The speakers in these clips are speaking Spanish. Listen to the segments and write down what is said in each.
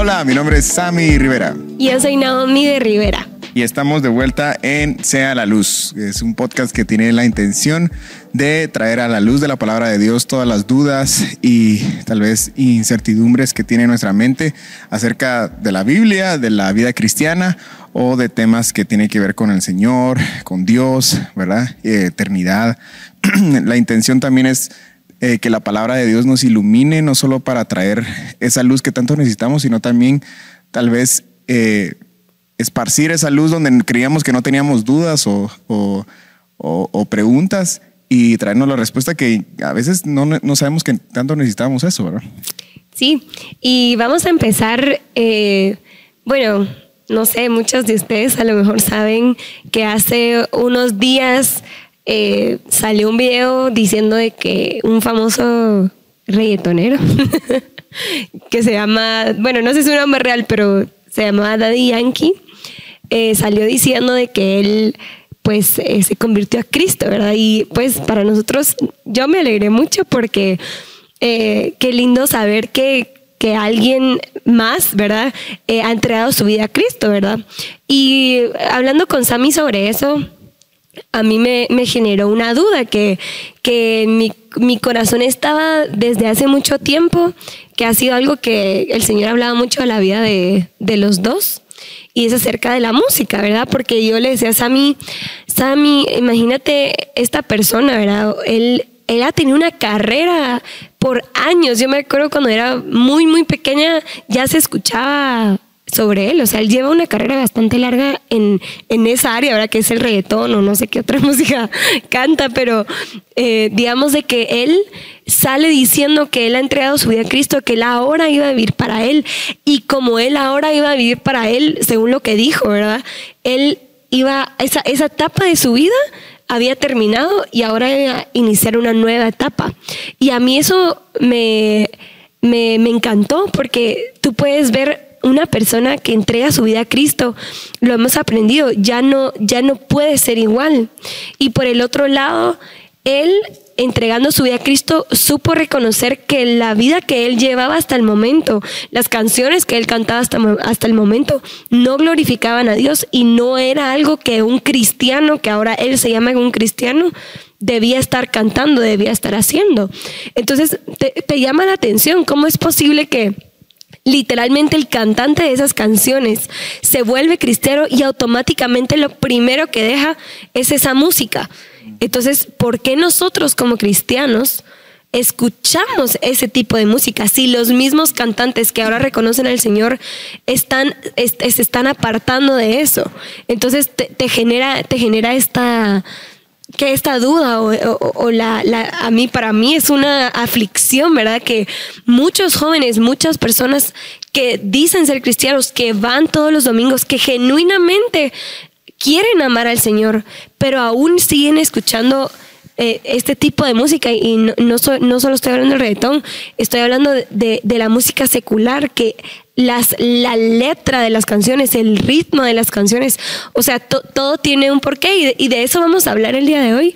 Hola, mi nombre es Sammy Rivera. Y yo soy Naomi de Rivera. Y estamos de vuelta en Sea la Luz. Es un podcast que tiene la intención de traer a la luz de la palabra de Dios todas las dudas y tal vez incertidumbres que tiene nuestra mente acerca de la Biblia, de la vida cristiana o de temas que tienen que ver con el Señor, con Dios, ¿verdad? Eternidad. la intención también es eh, que la palabra de Dios nos ilumine, no solo para traer esa luz que tanto necesitamos, sino también tal vez eh, esparcir esa luz donde creíamos que no teníamos dudas o, o, preguntas y traernos la respuesta que a veces no, no, sabemos que tanto necesitamos eso, ¿verdad? Sí, y vamos a empezar, eh, bueno, no sé, muchos de ustedes a lo mejor saben que hace unos días eh, salió un video diciendo de que un famoso reggaetonero que se llama, bueno, no sé si es un nombre real, pero se llamaba Daddy Yankee, eh, salió diciendo de que él pues eh, se convirtió a Cristo, ¿verdad? Y pues para nosotros, yo me alegré mucho porque qué lindo saber que, que alguien más, ¿verdad? ha entregado su vida a Cristo, ¿verdad? Y hablando con Sammy sobre eso, a mí me, generó una duda que, que mi, mi, corazón estaba desde hace mucho tiempo, que ha sido algo que el Señor hablaba mucho de la vida de, de los dos. Y es acerca de la música, ¿verdad? Porque yo le decía a Sammy, Sammy, imagínate esta persona, ¿verdad? Él, él ha tenido una carrera por años. Yo me acuerdo cuando era muy, muy pequeña, ya se escuchaba sobre él. O sea, él lleva una carrera bastante larga en, en esa área, ¿verdad? Que es el reggaetón o no sé qué otra música canta, pero eh, digamos de que él sale diciendo que él ha entregado su vida a Cristo, que él ahora iba a vivir para él. Y como él ahora iba a vivir para él, según lo que dijo, ¿verdad? Él iba, esa, esa etapa de su vida había terminado y ahora iba a iniciar una nueva etapa. Y a mí eso me, me, me encantó porque tú puedes ver una persona que entrega su vida a Cristo, lo hemos aprendido, ya no, ya no puede ser igual. Y por el otro lado, él entregando su vida a Cristo, supo reconocer que la vida que él llevaba hasta el momento, las canciones que él cantaba hasta, hasta, el momento, no glorificaban a Dios y no era algo que un cristiano, que ahora él se llama un cristiano, debía estar cantando, debía estar haciendo. Entonces, te llama la atención cómo es posible que literalmente el cantante de esas canciones se vuelve cristiano y automáticamente lo primero que deja es esa música. Entonces, ¿por qué nosotros como cristianos escuchamos ese tipo de música? Si los mismos cantantes que ahora reconocen al Señor están, se están apartando de eso. Entonces te genera, te genera esta que esta duda o, la, a mí para mí es una aflicción, ¿verdad? Que muchos jóvenes, muchas personas que dicen ser cristianos, que van todos los domingos, que genuinamente quieren amar al Señor, pero aún siguen escuchando eh, este tipo de música y no, no, solo estoy hablando del reggaetón, estoy hablando de la música secular que las, la letra de las canciones, el ritmo de las canciones, o sea, todo tiene un porqué y de, eso vamos a hablar el día de hoy.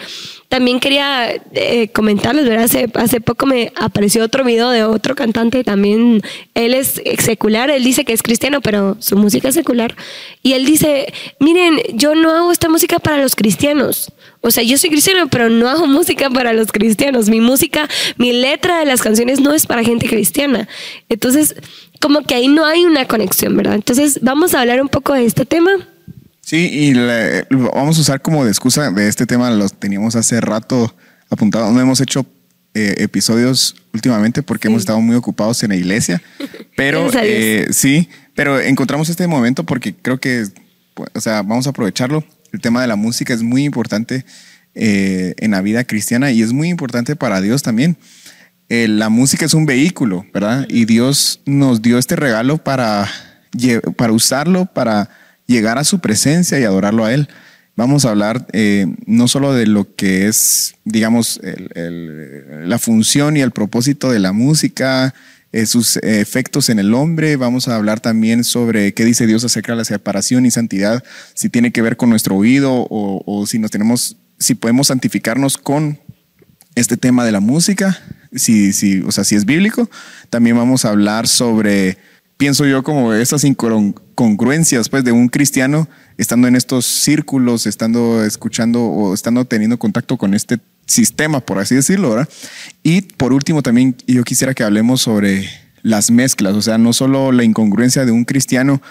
También quería eh, comentarles, ¿verdad? Hace, hace poco me apareció otro video de otro cantante, también él es secular, él dice que es cristiano, pero su música es secular. Y él dice, miren, yo no hago esta música para los cristianos. O sea, yo soy cristiano, pero no hago música para los cristianos. Mi música, mi letra de las canciones no es para gente cristiana. Entonces, como que ahí no hay una conexión, ¿verdad? Entonces, vamos a hablar un poco de este tema. Sí, y vamos a usar como de excusa de este tema, los teníamos hace rato apuntado, no hemos hecho eh, episodios últimamente porque hemos estado muy ocupados en la iglesia, pero eh, sí, pero encontramos este momento porque creo que, o sea, vamos a aprovecharlo. El tema de la música es muy importante eh, en la vida cristiana y es muy importante para Dios también. La música es un vehículo, ¿verdad? Y Dios nos dio este regalo para, para usarlo, para llegar a su presencia y adorarlo a Él. Vamos a hablar eh, no solo de lo que es, digamos, la función y el propósito de la música, eh, sus efectos en el hombre. Vamos a hablar también sobre qué dice Dios acerca de la separación y santidad, si tiene que ver con nuestro oído o, o si nos tenemos, si podemos santificarnos con este tema de la música si, si, o sea, si es bíblico. También vamos a hablar sobre pienso yo como esas incongruencias pues de un cristiano estando en estos círculos, estando escuchando o estando teniendo contacto con este sistema, por así decirlo, ¿verdad? Y por último también yo quisiera que hablemos sobre las mezclas, o sea, no solo la incongruencia de un cristiano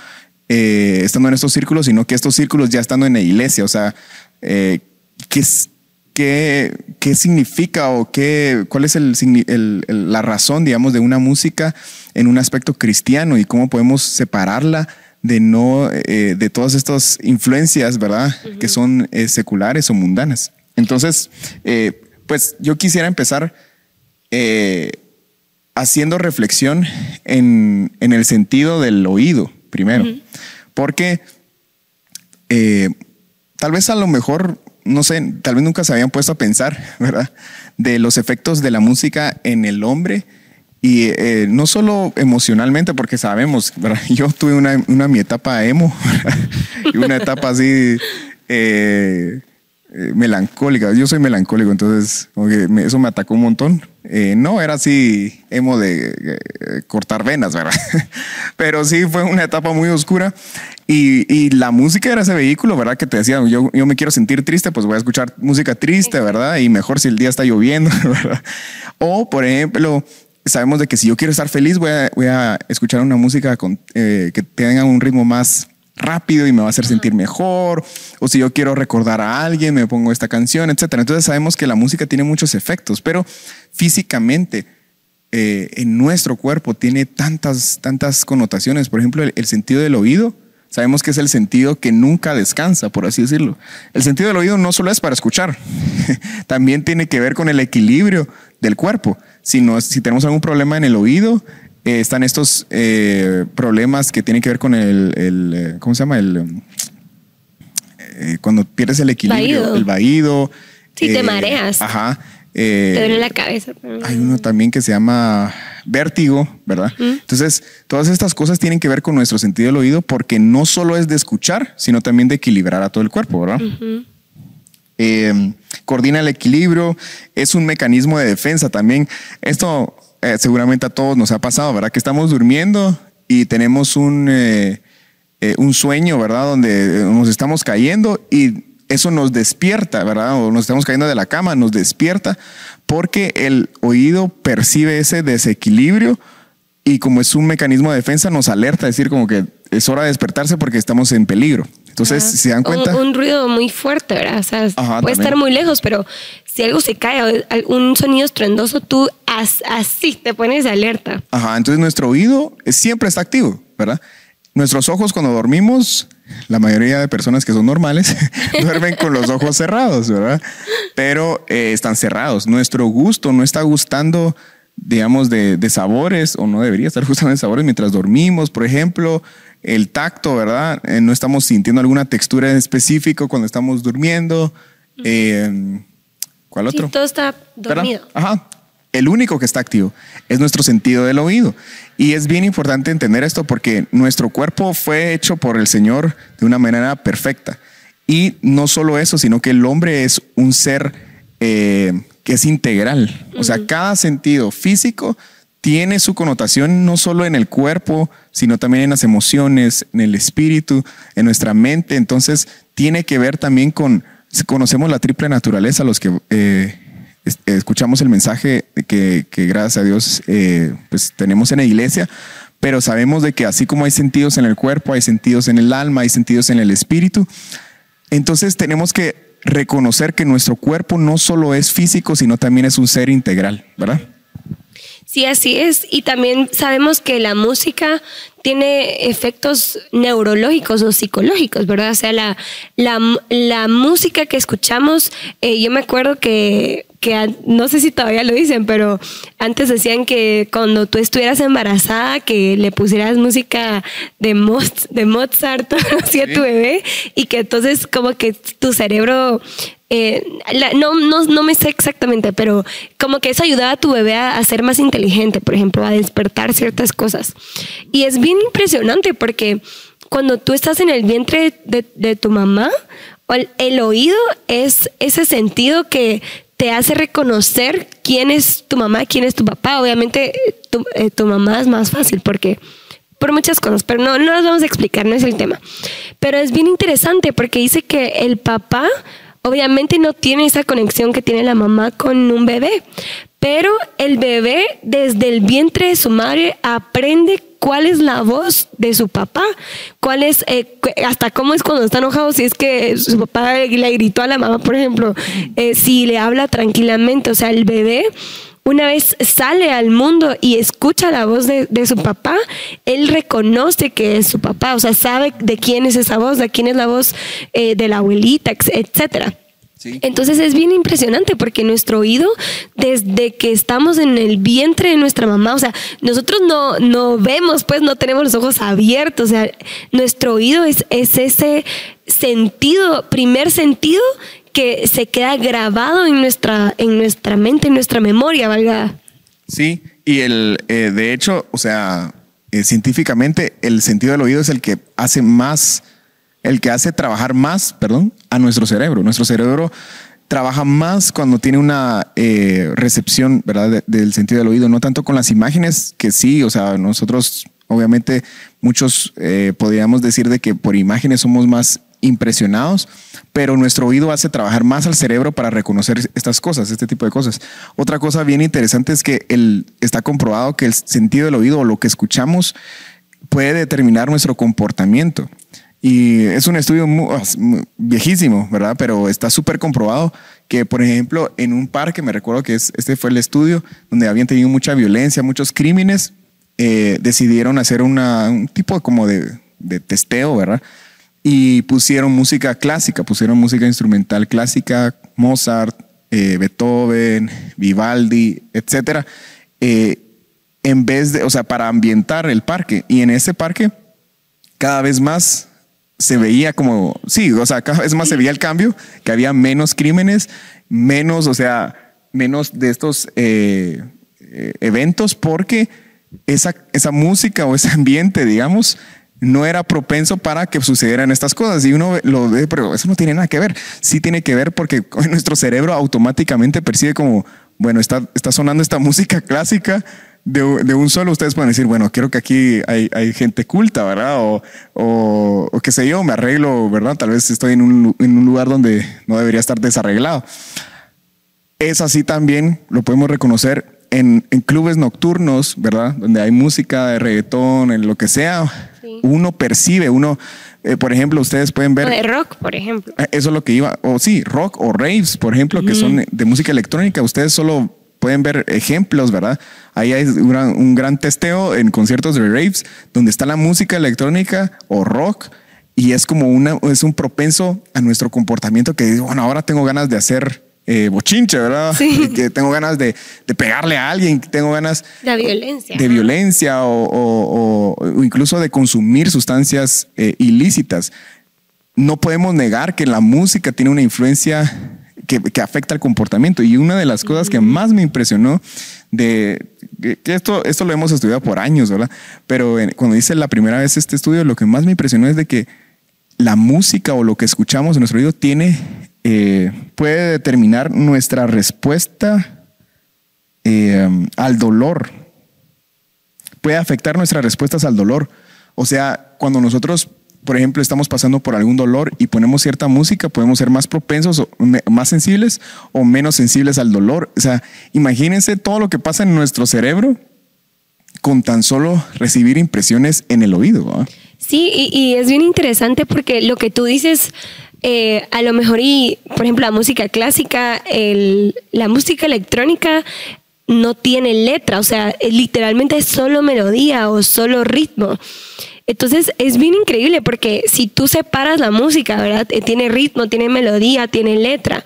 eh, estando en estos círculos, sino que estos círculos ya estando en la iglesia, o sea, eh, ¿qué, qué, qué significa o qué, cuál es el, la razón, digamos, de una música en un aspecto cristiano y cómo podemos separarla de no eh, de todas estas influencias, ¿verdad? Que son seculares o mundanas. Entonces, pues yo quisiera empezar haciendo reflexión en, el sentido del oído, primero. Porque eh, tal vez a lo mejor, no sé, tal vez nunca se habían puesto a pensar, ¿verdad? De los efectos de la música en el hombre. Y eh, no solo emocionalmente, porque sabemos, ¿verdad? yo tuve una, una mi etapa emo y una etapa así eh, eh, melancólica. Yo soy melancólico, entonces eso me atacó un montón. Eh, no era así emo de eh, cortar venas, ¿verdad? Pero sí fue una etapa muy oscura. Y, la música era ese vehículo, ¿verdad? Que te decía, yo, yo me quiero sentir triste, pues voy a escuchar música triste, ¿verdad? Y mejor si el día está lloviendo, ¿verdad? O, por ejemplo, sabemos de que si yo quiero estar feliz, voy a, voy a escuchar una música con, que tenga un ritmo más rápido y me va a hacer sentir mejor, o si yo quiero recordar a alguien, me pongo esta canción, etcétera. Entonces sabemos que la música tiene muchos efectos, pero físicamente eh, en nuestro cuerpo tiene tantas, tantas connotaciones. Por ejemplo, el, sentido del oído, sabemos que es el sentido que nunca descansa, por así decirlo. El sentido del oído no solo es para escuchar, también tiene que ver con el equilibrio del cuerpo. Si, no, si tenemos algún problema en el oído, eh, están estos eh, problemas que tienen que ver con el, eh, ¿cómo se llama? El, cuando pierdes el equilibrio, el vaído. Sí, te mareas. Ajá. te duele la cabeza. Hay uno también que se llama vértigo, ¿verdad? Entonces, todas estas cosas tienen que ver con nuestro sentido del oído porque no solo es de escuchar, sino también de equilibrar a todo el cuerpo, ¿verdad? coordina el equilibrio, es un mecanismo de defensa también. Esto eh, seguramente a todos nos ha pasado, ¿verdad? Que estamos durmiendo y tenemos un, eh, eh, un sueño, ¿verdad? Donde nos estamos cayendo y eso nos despierta, ¿verdad? O nos estamos cayendo de la cama, nos despierta porque el oído percibe ese desequilibrio y como es un mecanismo de defensa nos alerta, es decir, como que es hora de despertarse porque estamos en peligro. Entonces, si se dan cuenta. Un, ruido muy fuerte, ¿verdad? O sea, puede estar muy lejos, pero si algo se cae, un sonido estrendoso, tú así te pones alerta. Ajá, entonces nuestro oído siempre está activo, ¿verdad? Nuestros ojos cuando dormimos, la mayoría de personas que son normales duermen con los ojos cerrados, ¿verdad? Pero eh, están cerrados. Nuestro gusto no está gustando, digamos, de, de sabores, o no debería estar gustando de sabores mientras dormimos, por ejemplo el tacto, ¿verdad? Eh, no estamos sintiendo alguna textura en específico cuando estamos durmiendo. Eh, ¿Cuál otro? todo está dormido. Ajá. El único que está activo es nuestro sentido del oído. Y es bien importante entender esto porque nuestro cuerpo fue hecho por el Señor de una manera perfecta. Y no solo eso, sino que el hombre es un ser eh, que es integral. O sea, cada sentido físico tiene su connotación no solo en el cuerpo, sino también en las emociones, en el espíritu, en nuestra mente. Entonces, tiene que ver también con, conocemos la triple naturaleza, los que eh, escuchamos el mensaje que, gracias a Dios eh, pues tenemos en la iglesia, pero sabemos de que así como hay sentidos en el cuerpo, hay sentidos en el alma, hay sentidos en el espíritu. Entonces, tenemos que reconocer que nuestro cuerpo no solo es físico, sino también es un ser integral, ¿verdad? Sí, así es. Y también sabemos que la música tiene efectos neurológicos o psicológicos, ¿verdad? O sea, la, la, música que escuchamos, eh, yo me acuerdo que, que, no sé si todavía lo dicen, pero antes decían que cuando tú estuvieras embarazada, que le pusieras música de, de Mozart así a tu bebé y que entonces como que tu cerebro eh, no, no, no, me sé exactamente, pero como que eso ayudaba a tu bebé a, ser más inteligente, por ejemplo, a despertar ciertas cosas. Y es bien impresionante porque cuando tú estás en el vientre de, tu mamá, el, oído es ese sentido que te hace reconocer quién es tu mamá, quién es tu papá. Obviamente tu, eh, tu mamá es más fácil porque por muchas cosas, pero no, no las vamos a explicar, no es el tema. Pero es bien interesante porque dice que el papá obviamente no tiene esa conexión que tiene la mamá con un bebé, pero el bebé desde el vientre de su madre aprende cuál es la voz de su papá, cuál es, eh, hasta cómo es cuando está enojado, si es que su papá le gritó a la mamá, por ejemplo, eh, si le habla tranquilamente, o sea, el bebé una vez sale al mundo y escucha la voz de, su papá, él reconoce que es su papá, o sea, sabe de quién es esa voz, de quién es la voz eh, de la abuelita, etcétera. Entonces es bien impresionante porque nuestro oído, desde que estamos en el vientre de nuestra mamá, o sea, nosotros no, no vemos, pues no tenemos los ojos abiertos, o sea, nuestro oído es, es ese sentido, primer sentido que se queda grabado en nuestra, en nuestra mente, en nuestra memoria, valga. Sí, y el, eh, de hecho, o sea, eh, científicamente el sentido del oído es el que hace más, el que hace trabajar más, perdón, a nuestro cerebro. Nuestro cerebro trabaja más cuando tiene una eh, recepción, ¿verdad? del sentido del oído, no tanto con las imágenes, que sí, o sea, nosotros, obviamente, muchos podríamos decir de que por imágenes somos más impresionados, pero nuestro oído hace trabajar más al cerebro para reconocer estas cosas, este tipo de cosas. Otra cosa bien interesante es que el, está comprobado que el sentido del oído o lo que escuchamos puede determinar nuestro comportamiento. Y es un estudio viejísimo, ¿verdad? Pero está súper comprobado que, por ejemplo, en un parque, me recuerdo que este fue el estudio donde habían tenido mucha violencia, muchos crímenes, eh, decidieron hacer un tipo como de, de testeo, ¿verdad? Y pusieron música clásica, pusieron música instrumental clásica, Mozart, eh, Beethoven, Vivaldi, etcétera, eh, en vez de, o sea, para ambientar el parque. Y en ese parque, cada vez más se veía como, sí, o sea, cada vez más se veía el cambio, que había menos crímenes, menos, o sea, menos de estos eh, eventos, porque esa, esa música o ese ambiente, digamos, no era propenso para que sucedieran estas cosas. Y uno lo ve, pero eso no tiene nada que ver. Sí tiene que ver porque nuestro cerebro automáticamente percibe como, bueno, está, está sonando esta música clásica de, un solo. Ustedes pueden decir, bueno, quiero que aquí hay, gente culta, ¿verdad? O, o, qué sé yo, me arreglo, ¿verdad? Tal vez estoy en un, en un lugar donde no debería estar desarreglado. Es así también, lo podemos reconocer en, clubes nocturnos, ¿verdad? Donde hay música de reggaetón, en lo que sea, uno percibe, uno, eh, por ejemplo, ustedes pueden ver... O de rock, por ejemplo. Eh, eso es lo que iba, o sí, rock o raves, por ejemplo, que son de música electrónica. Ustedes solo pueden ver ejemplos, ¿verdad? Ahí hay un gran, testeo en conciertos de raves donde está la música electrónica o rock y es como una, es un propenso a nuestro comportamiento que dice, bueno, ahora tengo ganas de hacer eh, bochinche, ¿verdad? Sí. que tengo ganas de, pegarle a alguien, que tengo ganas de violencia, de violencia o, incluso de consumir sustancias eh, ilícitas. No podemos negar que la música tiene una influencia que, afecta al comportamiento. Y una de las cosas que más me impresionó de que esto, esto lo hemos estudiado por años, ¿verdad? Pero cuando hice la primera vez este estudio, lo que más me impresionó es de que la música o lo que escuchamos en nuestro oído tiene eh, puede determinar nuestra respuesta eh, al dolor. Puede afectar nuestras respuestas al dolor. O sea, cuando nosotros, por ejemplo, estamos pasando por algún dolor y ponemos cierta música, podemos ser más propensos, o más sensibles o menos sensibles al dolor. O sea, imagínense todo lo que pasa en nuestro cerebro con tan solo recibir impresiones en el oído. Sí, y, es bien interesante porque lo que tú dices eh, a lo mejor, y por ejemplo, la música clásica, la música electrónica no tiene letra, o sea, literalmente es solo melodía o solo ritmo. Entonces es bien increíble porque si tú separas la música, ¿verdad? Eh, tiene ritmo, tiene melodía, tiene letra.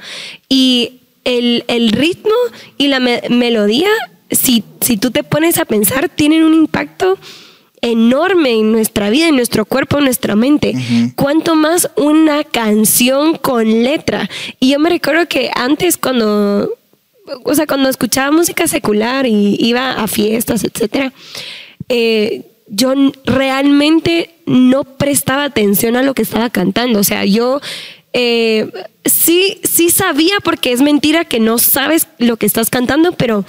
Y el, ritmo y la melodía, si, si tú te pones a pensar, tienen un impacto enorme en nuestra vida, en nuestro cuerpo, en nuestra mente. Cuanto más una canción con letra. Y yo me recuerdo que antes cuando, o sea, cuando escuchaba música secular y iba a fiestas, etcétera, eh, yo realmente no prestaba atención a lo que estaba cantando. O sea, yo eh, sí, sí sabía porque es mentira que no sabes lo que estás cantando, pero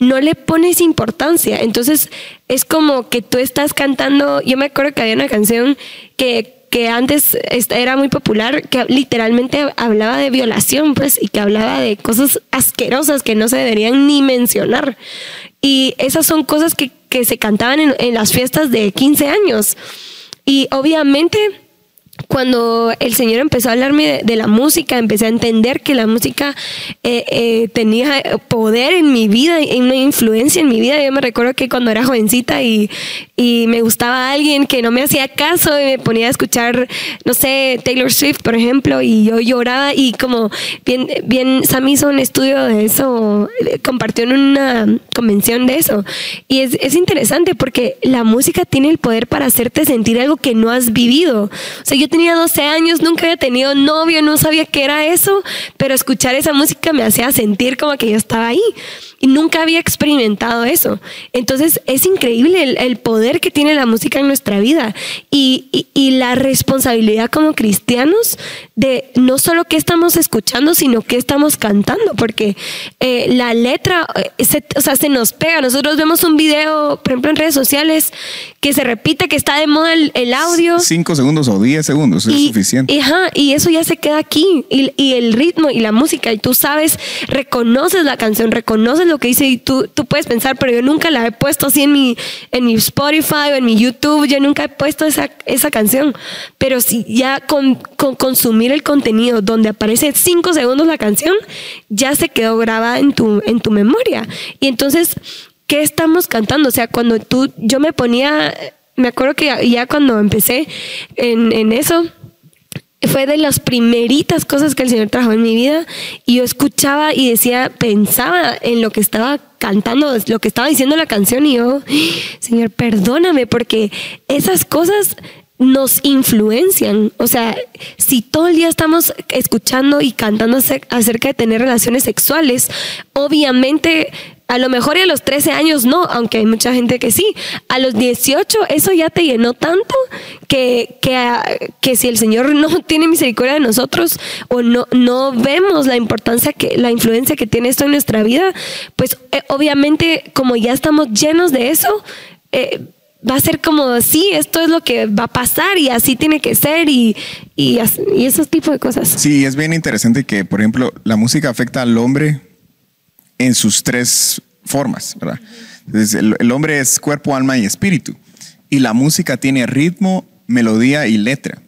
no le pones importancia. Entonces es como que tú estás cantando, yo me acuerdo que había una canción que que antes era muy popular, que literalmente hablaba de violación, pues, y que hablaba de cosas asquerosas que no se deberían ni mencionar. Y esas son cosas que, que se cantaban en, las fiestas de 15 años. Y obviamente cuando el Señor empezó a hablarme de, la música, empecé a entender que la música eh, eh, tenía poder en mi vida, y una influencia en mi vida. Yo me recuerdo que cuando era jovencita y, y, me gustaba alguien que no me hacía caso y me ponía a escuchar, no sé, Taylor Swift, por ejemplo, y yo lloraba y como bien, bien, Sam hizo un estudio de eso, compartió en una convención de eso. Y es, es interesante porque la música tiene el poder para hacerte sentir algo que no has vivido. O sea, yo tenía 12 años, nunca había tenido novio, no sabía qué era eso, pero escuchar esa música me hacía sentir como que yo estaba ahí y nunca había experimentado eso. Entonces es increíble el, poder que tiene la música en nuestra vida y, y, la responsabilidad como cristianos de no solo qué estamos escuchando, sino qué estamos cantando, porque eh, la letra, eh, se, o sea, se nos pega. Nosotros vemos un video, por ejemplo, en redes sociales, que se repite que está de moda el, audio. Cinco segundos o diez segundos es suficiente. Ajá, y eso ya se queda aquí. Y, y el ritmo y la música, y tú sabes, reconoces la canción, reconoces lo que dice y tú, tú puedes pensar, pero yo nunca la he puesto así en mi, en mi Spotify o en mi YouTube, yo nunca he puesto esa, esa canción. Pero si ya con, con consumir el contenido donde aparece cinco segundos la canción, ya se quedó grabada en tu, en tu memoria. Y entonces, ¿qué estamos cantando? O sea, cuando tú, yo me ponía, me acuerdo que ya cuando empecé en, en eso, fue de las primeritas cosas que el Señor trajo en mi vida y yo escuchaba y decía, pensaba en lo que estaba cantando, lo que estaba diciendo la canción y yo, Señor, perdóname porque esas cosas nos influencian. O sea, si todo el día estamos escuchando y cantando acerca de tener relaciones sexuales, obviamente a lo mejor y a los 13 años no, aunque hay mucha gente que sí. A los 18 eso ya te llenó tanto que, que, que si el Señor no tiene misericordia de nosotros o no, no vemos la importancia, que, la influencia que tiene esto en nuestra vida, pues eh, obviamente como ya estamos llenos de eso, eh, va a ser como, sí, esto es lo que va a pasar y así tiene que ser y, y, y esos tipos de cosas. Sí, es bien interesante que, por ejemplo, la música afecta al hombre en sus tres formas, ¿verdad? El, hombre es cuerpo, alma y espíritu. Y la música tiene ritmo, melodía y letra.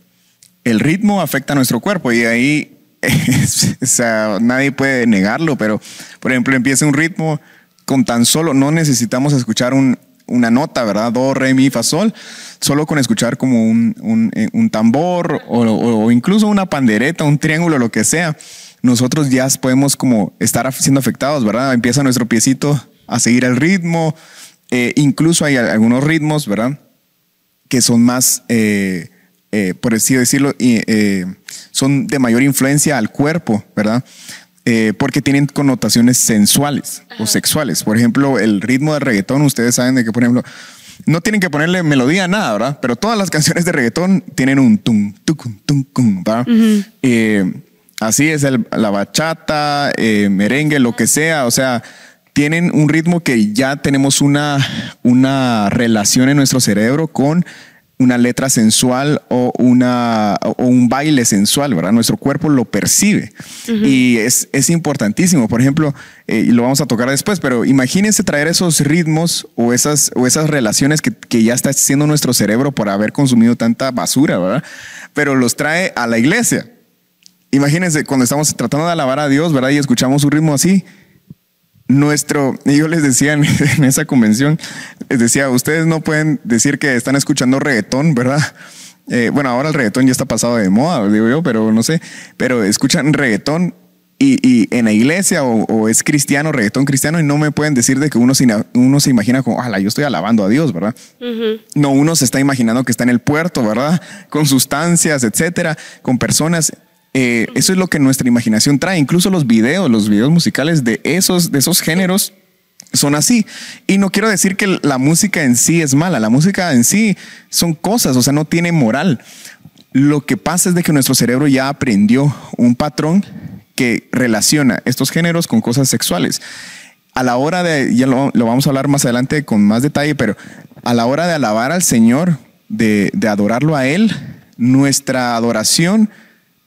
El ritmo afecta a nuestro cuerpo y ahí o sea, nadie puede negarlo, pero por ejemplo empieza un ritmo con tan solo, no necesitamos escuchar una nota, ¿verdad? Do, re, mi, fa, sol, solo con escuchar como un, un, eh, tambor o, o, incluso una pandereta, un triángulo, lo que sea, nosotros ya podemos como estar siendo afectados, ¿verdad? Empieza nuestro piecito a seguir el ritmo, eh, incluso hay algunos ritmos, ¿verdad? Que son más, eh, eh, por así decirlo, son de mayor influencia al cuerpo, ¿verdad? porque tienen connotaciones sensuales o sexuales. Por ejemplo, el ritmo de reggaetón, ustedes saben de que, por ejemplo, no tienen que ponerle melodía a nada, ¿verdad? Pero todas las canciones de reggaetón tienen un tum, tum, tum, tum, ¿verdad? Así es la bachata, eh, merengue, lo que sea, o sea, tienen un ritmo que ya tenemos una, una relación en nuestro cerebro con una letra sensual o, una, o un baile sensual, ¿verdad? Nuestro cuerpo lo percibe y es, es, importantísimo. Por ejemplo, eh, y lo vamos a tocar después, pero imagínense traer esos ritmos o esas, o esas relaciones que, que ya está haciendo nuestro cerebro por haber consumido tanta basura, ¿verdad? Pero los trae a la iglesia imagínense cuando estamos tratando de alabar a Dios, ¿verdad? Y escuchamos un ritmo así. Nuestro, y yo les decía en, esa convención, les decía, ustedes no pueden decir que están escuchando reggaetón, ¿verdad? Eh, bueno, ahora el reggaetón ya está pasado de moda, digo yo, pero no sé, pero escuchan reggaetón y, en la iglesia o, es cristiano, reggaetón cristiano, y no me pueden decir de que uno se, uno se imagina como, ala, yo estoy alabando a Dios, ¿verdad? No, uno se está imaginando que está en el puerto, ¿verdad? Con sustancias, etcétera, con personas. Eh, eso es lo que nuestra imaginación trae. Incluso los videos, los videos musicales de esos, de esos géneros son así. Y no quiero decir que la música en sí es mala. La música en sí son cosas, o sea, no tiene moral. Lo que pasa es de que nuestro cerebro ya aprendió un patrón que relaciona estos géneros con cosas sexuales. A la hora de, ya lo, vamos a hablar más adelante con más detalle, pero a la hora de alabar al Señor, de, de adorarlo a Él, nuestra adoración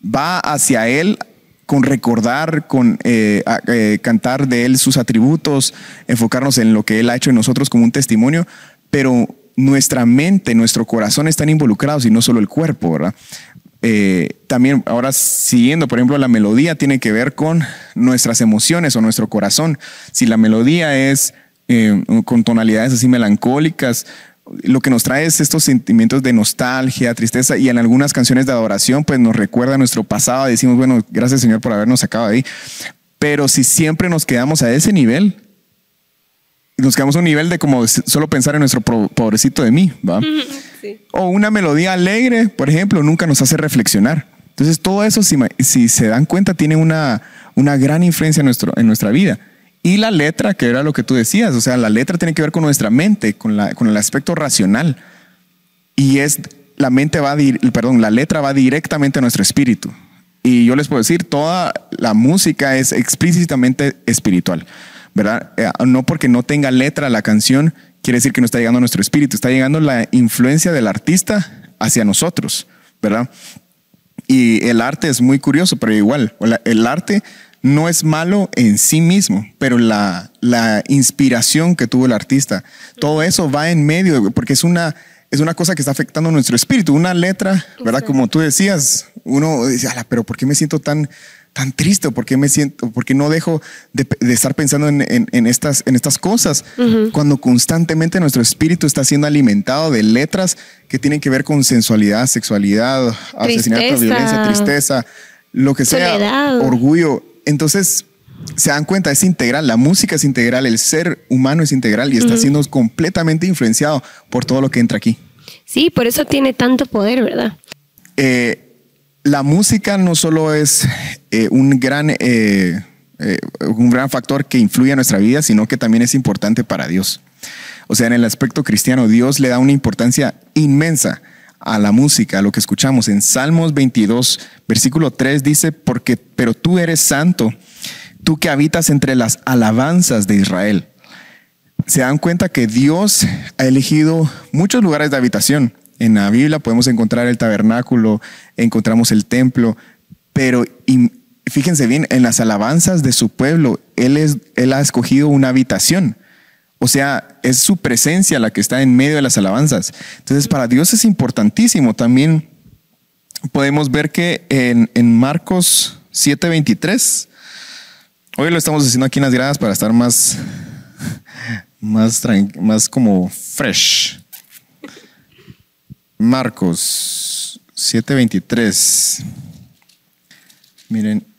va hacia Él con recordar, con eh, eh, cantar de Él sus atributos, enfocarnos en lo que Él ha hecho en nosotros como un testimonio, pero nuestra mente, nuestro corazón están involucrados y no solo el cuerpo, ¿verdad? Eh, también ahora siguiendo, por ejemplo, la melodía tiene que ver con nuestras emociones o nuestro corazón. Si la melodía es con tonalidades así melancólicas, lo que nos trae es estos sentimientos de nostalgia, tristeza y en algunas canciones de adoración pues nos recuerda nuestro pasado, decimos, bueno, gracias Señor por habernos sacado de ahí. Pero si siempre nos quedamos a ese nivel, nos quedamos a un nivel de como solo pensar en nuestro pobrecito de mí, ¿va? O una melodía alegre, por ejemplo, nunca nos hace reflexionar. Entonces, todo eso, si, si se dan cuenta, tiene una, una gran influencia en, nuestro, en nuestra vida. Y la letra, que era lo que tú decías, o sea, la letra tiene que ver con nuestra mente, con, la, con el aspecto racional. Y es, la mente va, perdón, la letra va directamente a nuestro espíritu. Y yo les puedo decir, toda la música es explícitamente espiritual. ¿verdad? Eh, no porque no tenga letra la canción, quiere decir que no está llegando a nuestro espíritu, está llegando la influencia del artista hacia nosotros, ¿verdad? Y el arte es muy curioso, pero igual, el arte no es malo en sí mismo, pero la, la inspiración que tuvo el artista, todo eso va en medio, porque es una, es una cosa que está afectando nuestro espíritu. Una letra, ¿verdad? Como tú decías, uno dice, pero ¿por qué me siento tan tan triste? ¿Por qué me siento, porque no dejo de, estar pensando en, estas, en estas cosas? Cuando constantemente nuestro espíritu está siendo alimentado de letras que tienen que ver con sensualidad, sexualidad, asesinato, violencia, tristeza, lo que sea, orgullo. Entonces, se dan cuenta, es integral, la música es integral, el ser humano es integral y está siendo completamente influenciado por todo lo que entra aquí. Sí, por eso tiene tanto poder, ¿verdad? Eh, la música no solo es eh, un, gran, eh, un gran factor que influye en nuestra vida, sino que también es importante para Dios. O sea, en el aspecto cristiano, Dios le da una importancia inmensa a la música, a lo que escuchamos. En Salmos 22, versículo 3 dice, porque, pero tú eres santo, tú que habitas entre las alabanzas de Israel. Se dan cuenta que Dios ha elegido muchos lugares de habitación en la Biblia podemos encontrar el tabernáculo, encontramos el templo, pero fíjense bien, en las alabanzas de su pueblo, él, es, él ha escogido una habitación. O sea, es su presencia la que está en medio de las alabanzas. Entonces, para Dios es importantísimo. También podemos ver que en, en Marcos 7:23, hoy lo estamos haciendo aquí en las gradas para estar más, más, más como fresh. Marcos 7:23. Miren.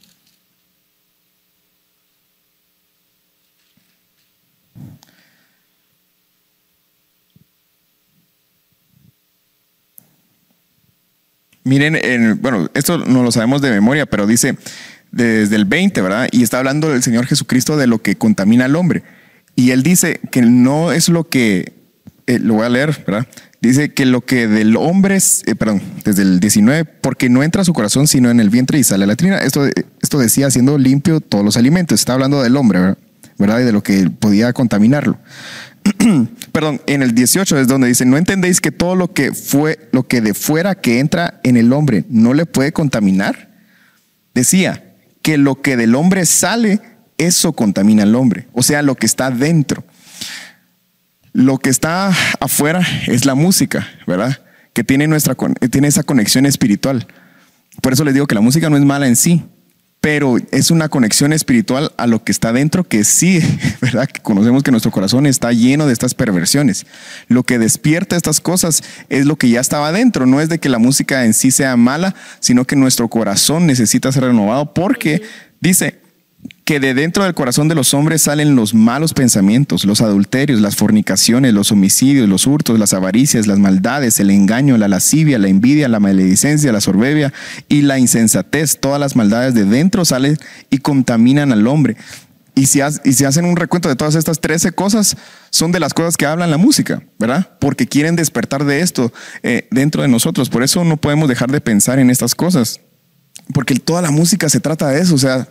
Miren, bueno, esto no lo sabemos de memoria, pero dice desde el 20, ¿verdad? Y está hablando el Señor Jesucristo de lo que contamina al hombre. Y él dice que no es lo que, eh, lo voy a leer, ¿verdad? Dice que lo que del hombre es, eh, perdón, desde el 19, porque no entra a su corazón sino en el vientre y sale la trina. Esto, esto decía haciendo limpio todos los alimentos. Está hablando del hombre, ¿verdad? Y de lo que podía contaminarlo. perdón, en el 18 es donde dice, no entendéis que todo lo que fue, lo que de fuera que entra en el hombre no le puede contaminar. Decía que lo que del hombre sale, eso contamina al hombre. O sea, lo que está dentro. Lo que está afuera es la música, ¿verdad? Que tiene, nuestra, tiene esa conexión espiritual. Por eso les digo que la música no es mala en sí, pero es una conexión espiritual a lo que está dentro que sí, ¿verdad? Que conocemos que nuestro corazón está lleno de estas perversiones. Lo que despierta estas cosas es lo que ya estaba dentro, no es de que la música en sí sea mala, sino que nuestro corazón necesita ser renovado porque dice, que de dentro del corazón de los hombres salen los malos pensamientos, los adulterios, las fornicaciones, los homicidios, los hurtos, las avaricias, las maldades, el engaño, la lascivia, la envidia, la maledicencia, la soberbia y la insensatez. Todas las maldades de dentro salen y contaminan al hombre. Y si, y hacen un recuento de todas estas 13 cosas, son de las cosas que hablan la música, ¿verdad? Porque quieren despertar de esto eh, dentro de nosotros. Por eso no podemos dejar de pensar en estas cosas. Porque toda la música se trata de eso. O sea,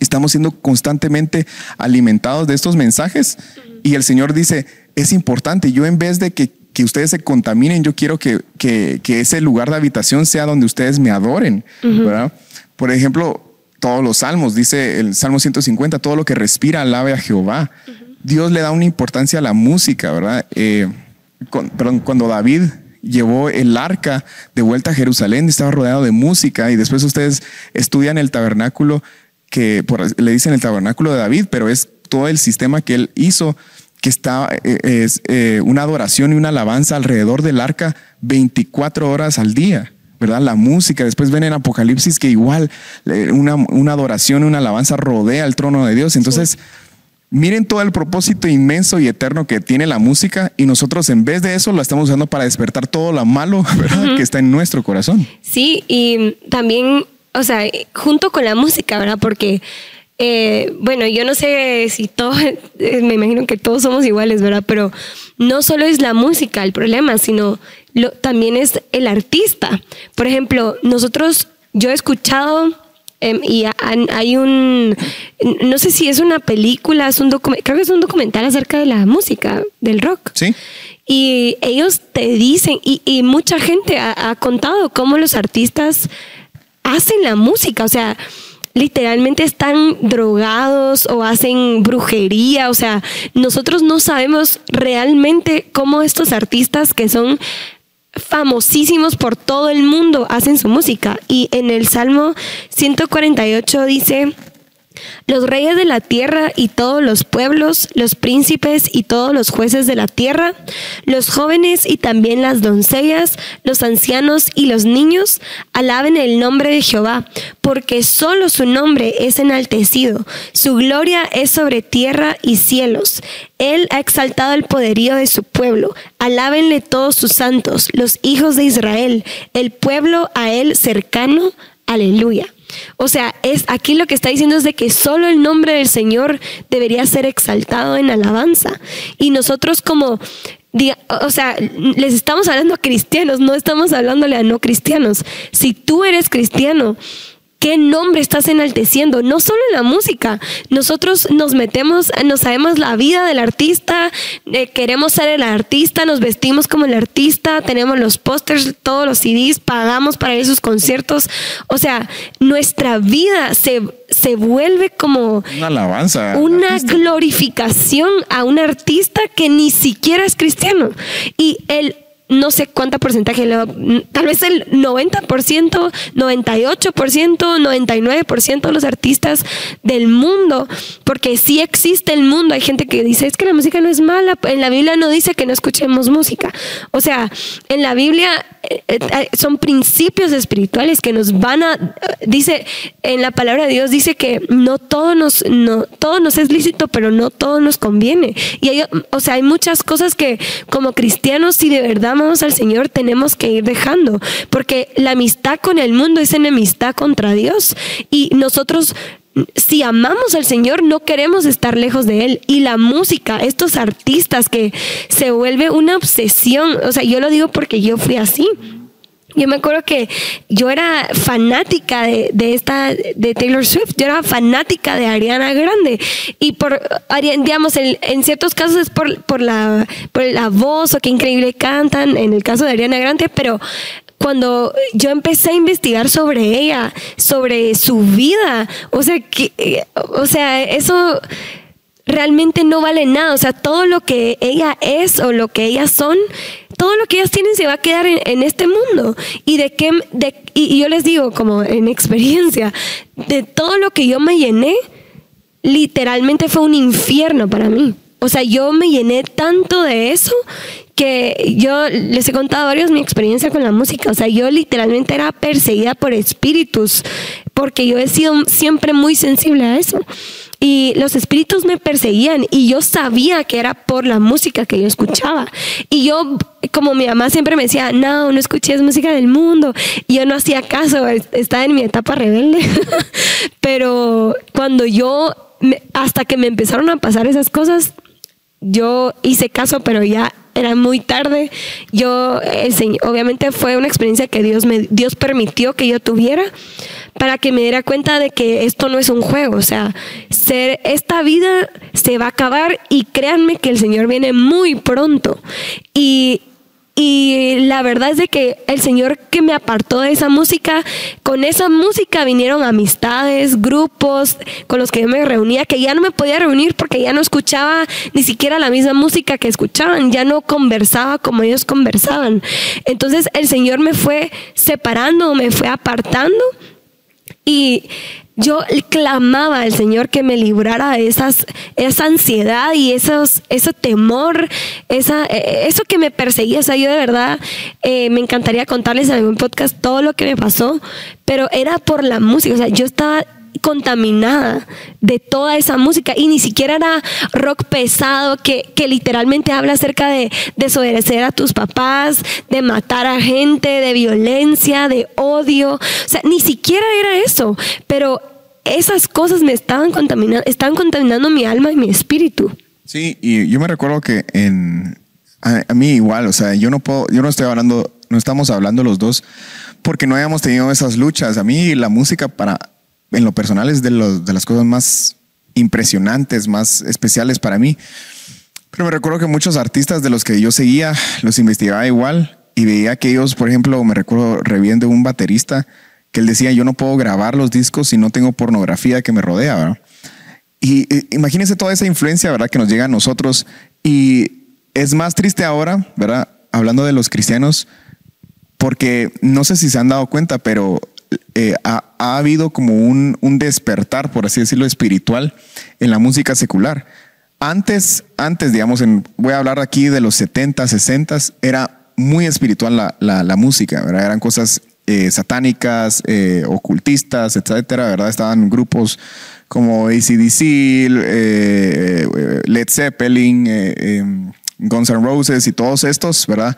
estamos siendo constantemente alimentados de estos mensajes. Y el Señor dice, es importante. Yo en vez de que, que ustedes se contaminen, yo quiero que, que, que, ese lugar de habitación sea donde ustedes me adoren, ¿verdad? Por ejemplo, todos los salmos, dice el Salmo 150, todo lo que respira alabe a Jehová. Dios le da una importancia a la música, ¿verdad? Eh, perdón, cuando David llevó el arca de vuelta a Jerusalén, estaba rodeado de música y después ustedes estudian el tabernáculo que le dicen el tabernáculo de David, pero es todo el sistema que él hizo que está, eh, es eh, una adoración y una alabanza alrededor del arca 24 horas al día. ¿verdad? La música, después ven en Apocalipsis que igual una, una adoración, una alabanza rodea el trono de Dios. Entonces, miren todo el propósito inmenso y eterno que tiene la música y nosotros en vez de eso lo estamos usando para despertar todo lo malo, ¿verdad? Que está en nuestro corazón. Sí, y también, o sea, junto con la música, ¿verdad? Porque... Eh, bueno, yo no sé si todos, me imagino que todos somos iguales, ¿verdad? Pero no solo es la música el problema, sino también es el artista. Por ejemplo, nosotros, yo he escuchado em, y hay un, no sé si es una película, es un creo que es un documental acerca de la música, del rock. Sí. Y ellos te dicen, y, mucha gente ha, ha contado cómo los artistas hacen la música, o sea, literalmente están drogados o hacen brujería, o sea, nosotros no sabemos realmente cómo estos artistas que son famosísimos por todo el mundo hacen su música. Y en el Salmo 148 dice, los reyes de la tierra y todos los pueblos, los príncipes y todos los jueces de la tierra, los jóvenes y también las doncellas, los ancianos y los niños, alaben el nombre de Jehová, porque solo su nombre es enaltecido, su gloria es sobre tierra y cielos. Él ha exaltado el poderío de su pueblo, alábenle todos sus santos, los hijos de Israel, el pueblo a él cercano, aleluya. O sea, es aquí lo que está diciendo es de que solo el nombre del Señor debería ser exaltado en alabanza. Y nosotros como o sea, les estamos hablando a cristianos, no estamos hablándole a no cristianos. Si tú eres cristiano, ¿Qué nombre estás enalteciendo? No solo en la música. Nosotros nos metemos, nos sabemos la vida del artista, eh, queremos ser el artista, nos vestimos como el artista, tenemos los pósters, todos los CDs, pagamos para ir a sus conciertos. O sea, nuestra vida se, se vuelve como una alabanza. Una glorificación a un artista que ni siquiera es cristiano. Y el no sé cuánto porcentaje, tal vez el 90%, 98%, 99% de los artistas del mundo, porque sí existe el mundo. Hay gente que dice, es que la música no es mala, en la Biblia no dice que no escuchemos música. O sea, en la Biblia eh, eh, son principios espirituales que nos van a, dice, en la palabra de Dios dice que no todo nos, no, todo nos es lícito, pero no todo nos conviene. Y hay, o sea, hay muchas cosas que como cristianos, si de verdad al Señor, tenemos que ir dejando, porque la amistad con el mundo es enemistad contra Dios. Y nosotros si amamos al Señor, no queremos estar lejos de Él. Y la música, estos artistas que se vuelve una obsesión, o sea, yo lo digo porque yo fui así. Yo me acuerdo que yo era fanática de, esta, de Taylor Swift, yo era fanática de Ariana Grande. Y por, digamos, en, ciertos casos es por, por, la, por la voz o qué increíble cantan, en el caso de Ariana Grande, pero cuando yo empecé a investigar sobre ella, sobre su vida, o sea, que, o sea, eso realmente no vale nada. O sea, todo lo que ella es o lo que ellas son todo lo que ellas tienen se va a quedar en, este mundo. Y de qué, de, y, yo les digo, como en experiencia, de todo lo que yo me llené, literalmente fue un infierno para mí. O sea, yo me llené tanto de eso que yo les he contado varios mi experiencia con la música. O sea, yo literalmente era perseguida por espíritus porque yo he sido siempre muy sensible a eso. Y los espíritus me perseguían y yo sabía que era por la música que yo escuchaba. Y yo, como mi mamá siempre me decía, no, no escuches música del mundo. Y yo no hacía caso, estaba en mi etapa rebelde. Pero cuando yo hasta que me empezaron a pasar esas cosas, yo hice caso, pero ya era muy tarde. Yo, obviamente fue una experiencia que Dios, me, Dios permitió que yo tuviera para que me diera cuenta de que esto no es un juego. O sea, ser, esta vida se va a acabar y créanme que el Señor viene muy pronto. Y y la verdad es de que el Señor que me apartó de esa música, con esa música vinieron amistades, grupos con los que yo me reunía, que ya no me podía reunir porque ya no escuchaba ni siquiera la misma música que escuchaban, ya no conversaba como ellos conversaban. Entonces el Señor me fue separando, me fue apartando y yo clamaba al Señor que me librara de esas, esa ansiedad y esos, ese temor, esa, e, eso que me perseguía. O sea, yo de verdad eh, me encantaría contarles en algún podcast todo lo que me pasó, pero era por la música. O sea, yo estaba contaminada de toda esa música y ni siquiera era rock pesado que, que literalmente habla acerca de desobedecer a tus papás, de matar a gente, de violencia, de odio. O sea, ni siquiera era eso, pero esas cosas me estaban contaminando, estaban contaminando mi alma y mi espíritu. Sí, y yo me recuerdo que en a, mí igual, o sea, yo no puedo, yo no estoy hablando, no estamos hablando los dos porque no hayamos tenido esas luchas. A mí la música para en lo personal es de, las cosas más impresionantes, más especiales para mí. Pero me recuerdo que muchos artistas de los que yo seguía los investigaba igual y veía que ellos, por ejemplo, me recuerdo reviendo un baterista que él decía, yo no puedo grabar los discos si no tengo pornografía que me rodea. Y, imagínense toda esa influencia, ¿verdad? Que nos llega a nosotros. Y es más triste ahora, ¿verdad? Hablando de los cristianos, porque no sé si se han dado cuenta, pero eh, ha, habido como un, despertar, por así decirlo, espiritual en la música secular. Antes, antes, digamos, en, voy a hablar aquí de los 70, 60, era muy espiritual la, música, ¿verdad? Eran cosas eh, satánicas, eh, ocultistas, etcétera, ¿verdad? Estaban grupos como ACDC, Led Zeppelin, Guns N' Roses y todos estos, ¿verdad?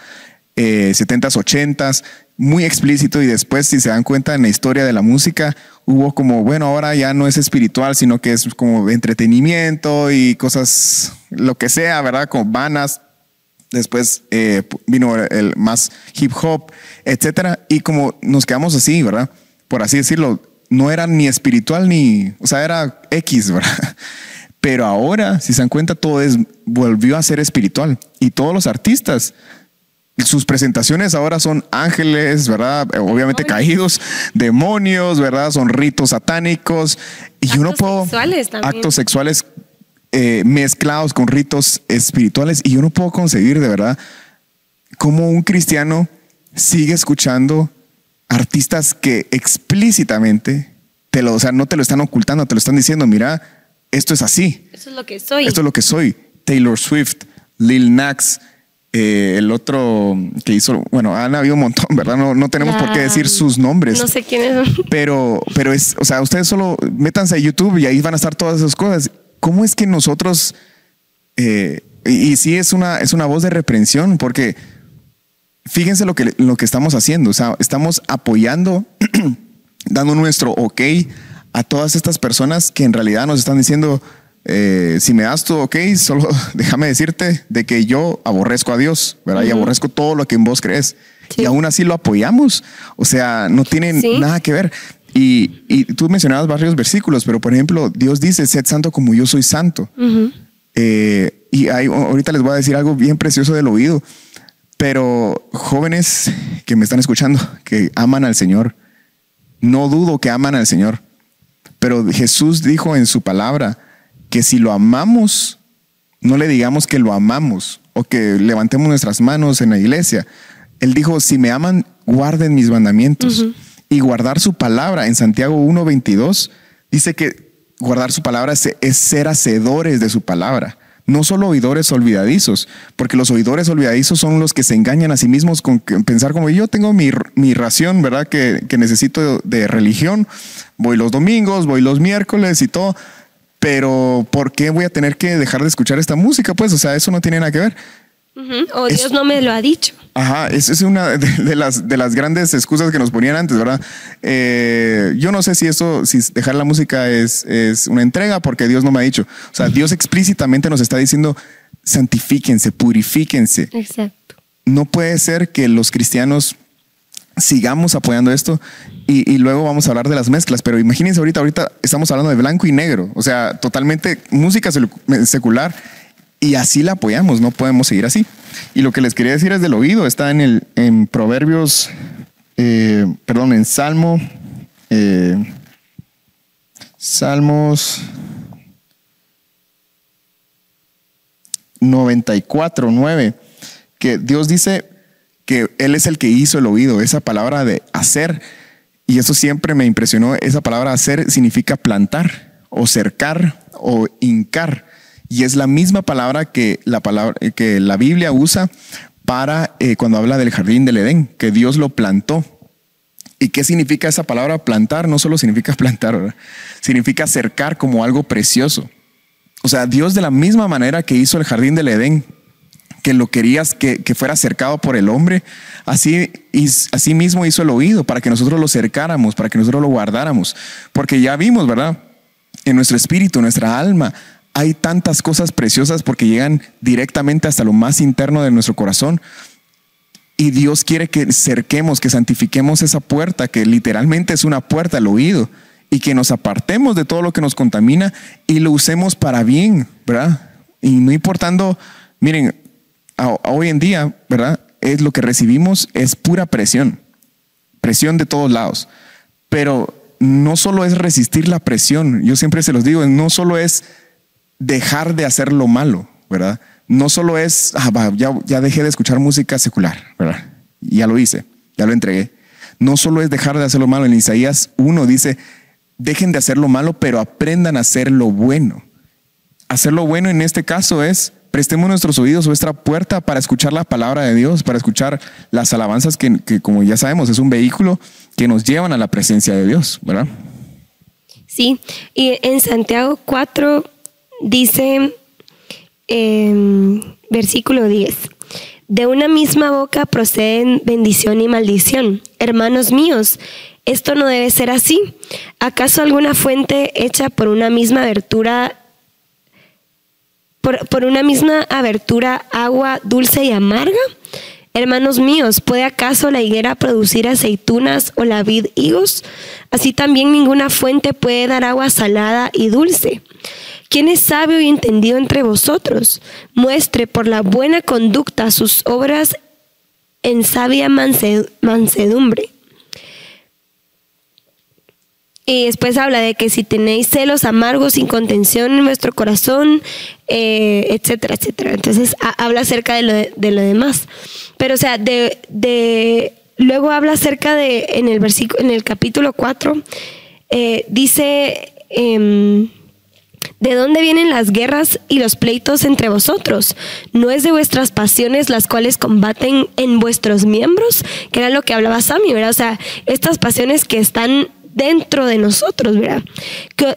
70s, 80s, muy explícito y después, si se dan cuenta en la historia de la música, hubo como, bueno, ahora ya no es espiritual, sino que es como entretenimiento y cosas, lo que sea, ¿verdad? Como vanas. Después eh, vino el más hip hop, etcétera. Y como nos quedamos así, ¿verdad? Por así decirlo, no era ni espiritual ni, o sea, era X, ¿verdad? Pero ahora, si se dan cuenta, todo es, volvió a ser espiritual. Y todos los artistas sus presentaciones ahora son ángeles, ¿verdad? Obviamente caídos, demonios, ¿verdad? Son ritos satánicos. Y actos yo no puedo. Sexuales también. Actos sexuales eh, mezclados con ritos espirituales. Y yo no puedo concebir de verdad cómo un cristiano sigue escuchando artistas que explícitamente te lo, o sea, no te lo están ocultando, te lo están diciendo, mira, esto es así. Eso es lo que soy. Esto es lo que soy. Taylor Swift, Lil Nax, eh, el otro que hizo, bueno, han habido un montón, ¿verdad? No, no tenemos por qué decir sus nombres. No sé quiénes son. Pero, pero es, o sea, ustedes solo métanse a YouTube y ahí van a estar todas esas cosas. ¿Cómo es que nosotros, eh, y, sí es una, es una voz de reprensión, porque fíjense lo que, lo que estamos haciendo, o sea, estamos apoyando, dando nuestro ok a todas estas personas que en realidad nos están diciendo, eh, si me das tu ok, solo déjame decirte de que yo aborrezco a Dios, ¿verdad? Y aborrezco todo lo que en vos crees. Y aún así lo apoyamos. O sea, no tiene nada que ver. Y, y, tú mencionabas varios versículos, pero por ejemplo, Dios dice, sed santo como yo soy santo. Eh, y hay, ahorita les voy a decir algo bien precioso del oído, pero jóvenes que me están escuchando, que aman al Señor, no dudo que aman al Señor, pero Jesús dijo en su palabra, que si lo amamos, no le digamos que lo amamos o que levantemos nuestras manos en la iglesia. Él dijo, si me aman, guarden mis mandamientos. Y guardar su palabra en Santiago 1.22 dice que guardar su palabra es ser hacedores de su palabra. No solo oidores olvidadizos, porque los oidores olvidadizos son los que se engañan a sí mismos con pensar como yo tengo mi, mi ración, ¿verdad? Que, que necesito de religión. Voy los domingos, voy los miércoles y todo pero ¿por qué voy a tener que dejar de escuchar esta música? Pues, o sea, eso no tiene nada que ver. O Dios no me lo ha dicho. Ajá, esa es una de, las, de las grandes excusas que nos ponían antes, ¿verdad? Eh, yo no sé si eso, si dejar la música es, es una entrega porque Dios no me ha dicho. O sea, Dios explícitamente nos está diciendo, santifíquense, purifíquense. Exacto. No puede ser que los cristianos sigamos apoyando esto y, luego vamos a hablar de las mezclas, pero imagínense ahorita, ahorita estamos hablando de blanco y negro, o sea, totalmente música secular y así la apoyamos, no podemos seguir así. Y lo que les quería decir es del oído, está en, el, en Proverbios, eh, perdón, en Salmo, eh, Salmos 94, 9, que Dios dice Él es el que hizo el oído, esa palabra de hacer, y eso siempre me impresionó, esa palabra hacer significa plantar o cercar o hincar y es la misma palabra que la, palabra, que la Biblia usa para eh, cuando habla del jardín del Edén, que Dios lo plantó. ¿Y qué significa esa palabra plantar? No solo significa plantar, significa acercar como algo precioso. O sea, Dios de la misma manera que hizo el jardín del Edén, que lo querías que, que fuera cercado por el hombre, así, así mismo hizo el oído, para que nosotros lo cercáramos, para que nosotros lo guardáramos. Porque ya vimos, ¿verdad? En nuestro espíritu, nuestra alma, hay tantas cosas preciosas porque llegan directamente hasta lo más interno de nuestro corazón. Y Dios quiere que cerquemos, que santifiquemos esa puerta, que literalmente es una puerta al oído, y que nos apartemos de todo lo que nos contamina y lo usemos para bien, ¿verdad? Y no importando, miren, hoy en día, ¿verdad? Es lo que recibimos, es pura presión, presión de todos lados. Pero no solo es resistir la presión, yo siempre se los digo, no solo es dejar de hacer lo malo, ¿verdad? No solo es, ah, ya, ya dejé de escuchar música secular, ¿verdad? Ya lo hice, ya lo entregué. No solo es dejar de hacer lo malo. En Isaías 1 dice, dejen de hacer lo malo, pero aprendan a hacer lo bueno. Hacer lo bueno en este caso es, prestemos nuestros oídos, nuestra puerta para escuchar la palabra de Dios, para escuchar las alabanzas que, que como ya sabemos, es un vehículo que nos llevan a la presencia de Dios, ¿verdad? Sí, y en Santiago 4, dice eh, versículo 10, de una misma boca proceden bendición y maldición. Hermanos míos, esto no debe ser así. ¿Acaso alguna fuente hecha por una misma abertura por, una misma abertura agua dulce y amarga? Hermanos míos, ¿puede acaso la higuera producir aceitunas o la vid higos? Así también ninguna fuente puede dar agua salada y dulce. ¿Quién es sabio y entendido entre vosotros? Muestre por la buena conducta sus obras en sabia mansedumbre. Y después habla de que si tenéis celos amargos sin contención en vuestro corazón, eh, etcétera, etcétera. Entonces habla acerca de lo, de, lo, demás. Pero o sea, de, luego habla acerca de, en el versículo, en el capítulo 4, eh, dice... Eh, ¿De dónde vienen las guerras y los pleitos entre vosotros? ¿No es de vuestras pasiones las cuales combaten en vuestros miembros? Que era lo que hablaba Sammy, ¿verdad? O sea, estas pasiones que están dentro de nosotros, ¿verdad?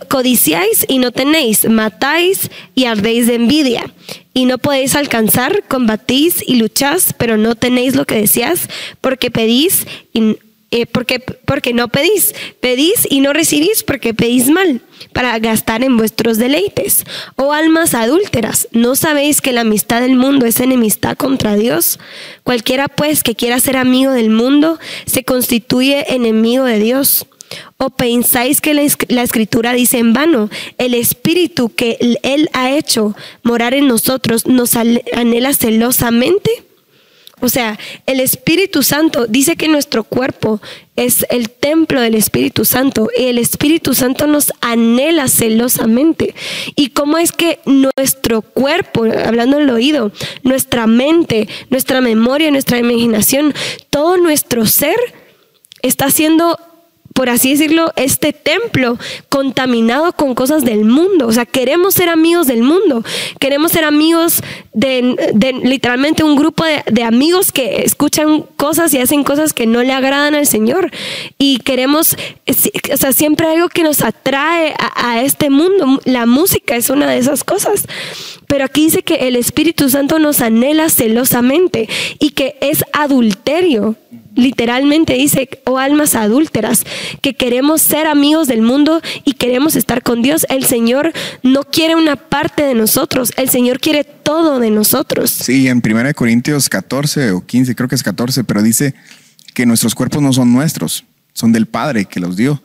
Codiciáis y no tenéis, matáis y ardéis de envidia, y no podéis alcanzar, combatís y lucháis, pero no tenéis lo que decías, porque pedís y eh, porque, porque no pedís. Pedís y no recibís porque pedís mal, para gastar en vuestros deleites. Oh almas adúlteras, ¿no sabéis que la amistad del mundo es enemistad contra Dios? Cualquiera pues que quiera ser amigo del mundo se constituye enemigo de Dios. ¿O pensáis que la, escritura dice en vano, el espíritu que Él ha hecho morar en nosotros nos anhela celosamente? O sea, el Espíritu Santo dice que nuestro cuerpo es el templo del Espíritu Santo y el Espíritu Santo nos anhela celosamente. ¿Y cómo es que nuestro cuerpo, hablando del oído, nuestra mente, nuestra memoria, nuestra imaginación, todo nuestro ser está siendo por así decirlo, este templo contaminado con cosas del mundo. O sea, queremos ser amigos del mundo. Queremos ser amigos de, literalmente un grupo de, amigos que escuchan cosas y hacen cosas que no le agradan al Señor. Y queremos, o sea, siempre algo que nos atrae a, a este mundo. La música es una de esas cosas. Pero aquí dice que el Espíritu Santo nos anhela celosamente y que es adulterio literalmente dice, oh almas adúlteras, que queremos ser amigos del mundo y queremos estar con Dios. El Señor no quiere una parte de nosotros, el Señor quiere todo de nosotros. Sí, en 1 Corintios 14 o 15, creo que es 14, pero dice que nuestros cuerpos no son nuestros, son del Padre que los dio.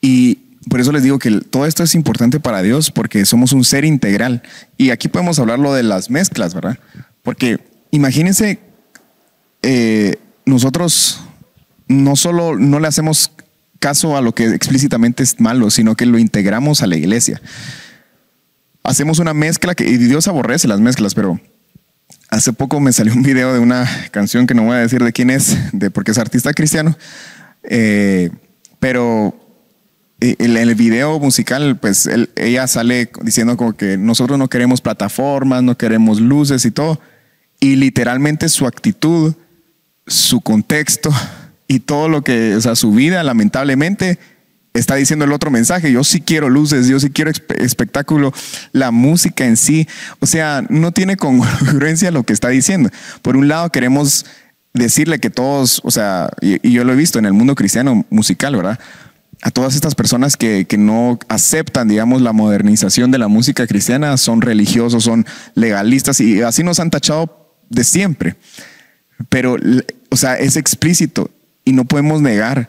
Y por eso les digo que todo esto es importante para Dios porque somos un ser integral. Y aquí podemos hablar lo de las mezclas, ¿verdad? Porque imagínense eh, nosotros no solo no le hacemos caso a lo que explícitamente es malo, sino que lo integramos a la iglesia. Hacemos una mezcla que Dios aborrece las mezclas, pero hace poco me salió un video de una canción que no voy a decir de quién es, de porque es artista cristiano, eh, pero en el video musical, pues ella sale diciendo como que nosotros no queremos plataformas, no queremos luces y todo, y literalmente su actitud su contexto y todo lo que, o sea, su vida, lamentablemente, está diciendo el otro mensaje. Yo sí quiero luces, yo sí quiero espectáculo, la música en sí. O sea, no tiene congruencia lo que está diciendo. Por un lado, queremos decirle que todos, o sea, y, yo lo he visto en el mundo cristiano musical, ¿verdad? A todas estas personas que, que no aceptan, digamos, la modernización de la música cristiana, son religiosos, son legalistas y así nos han tachado de siempre. Pero, o sea, es explícito y no podemos negar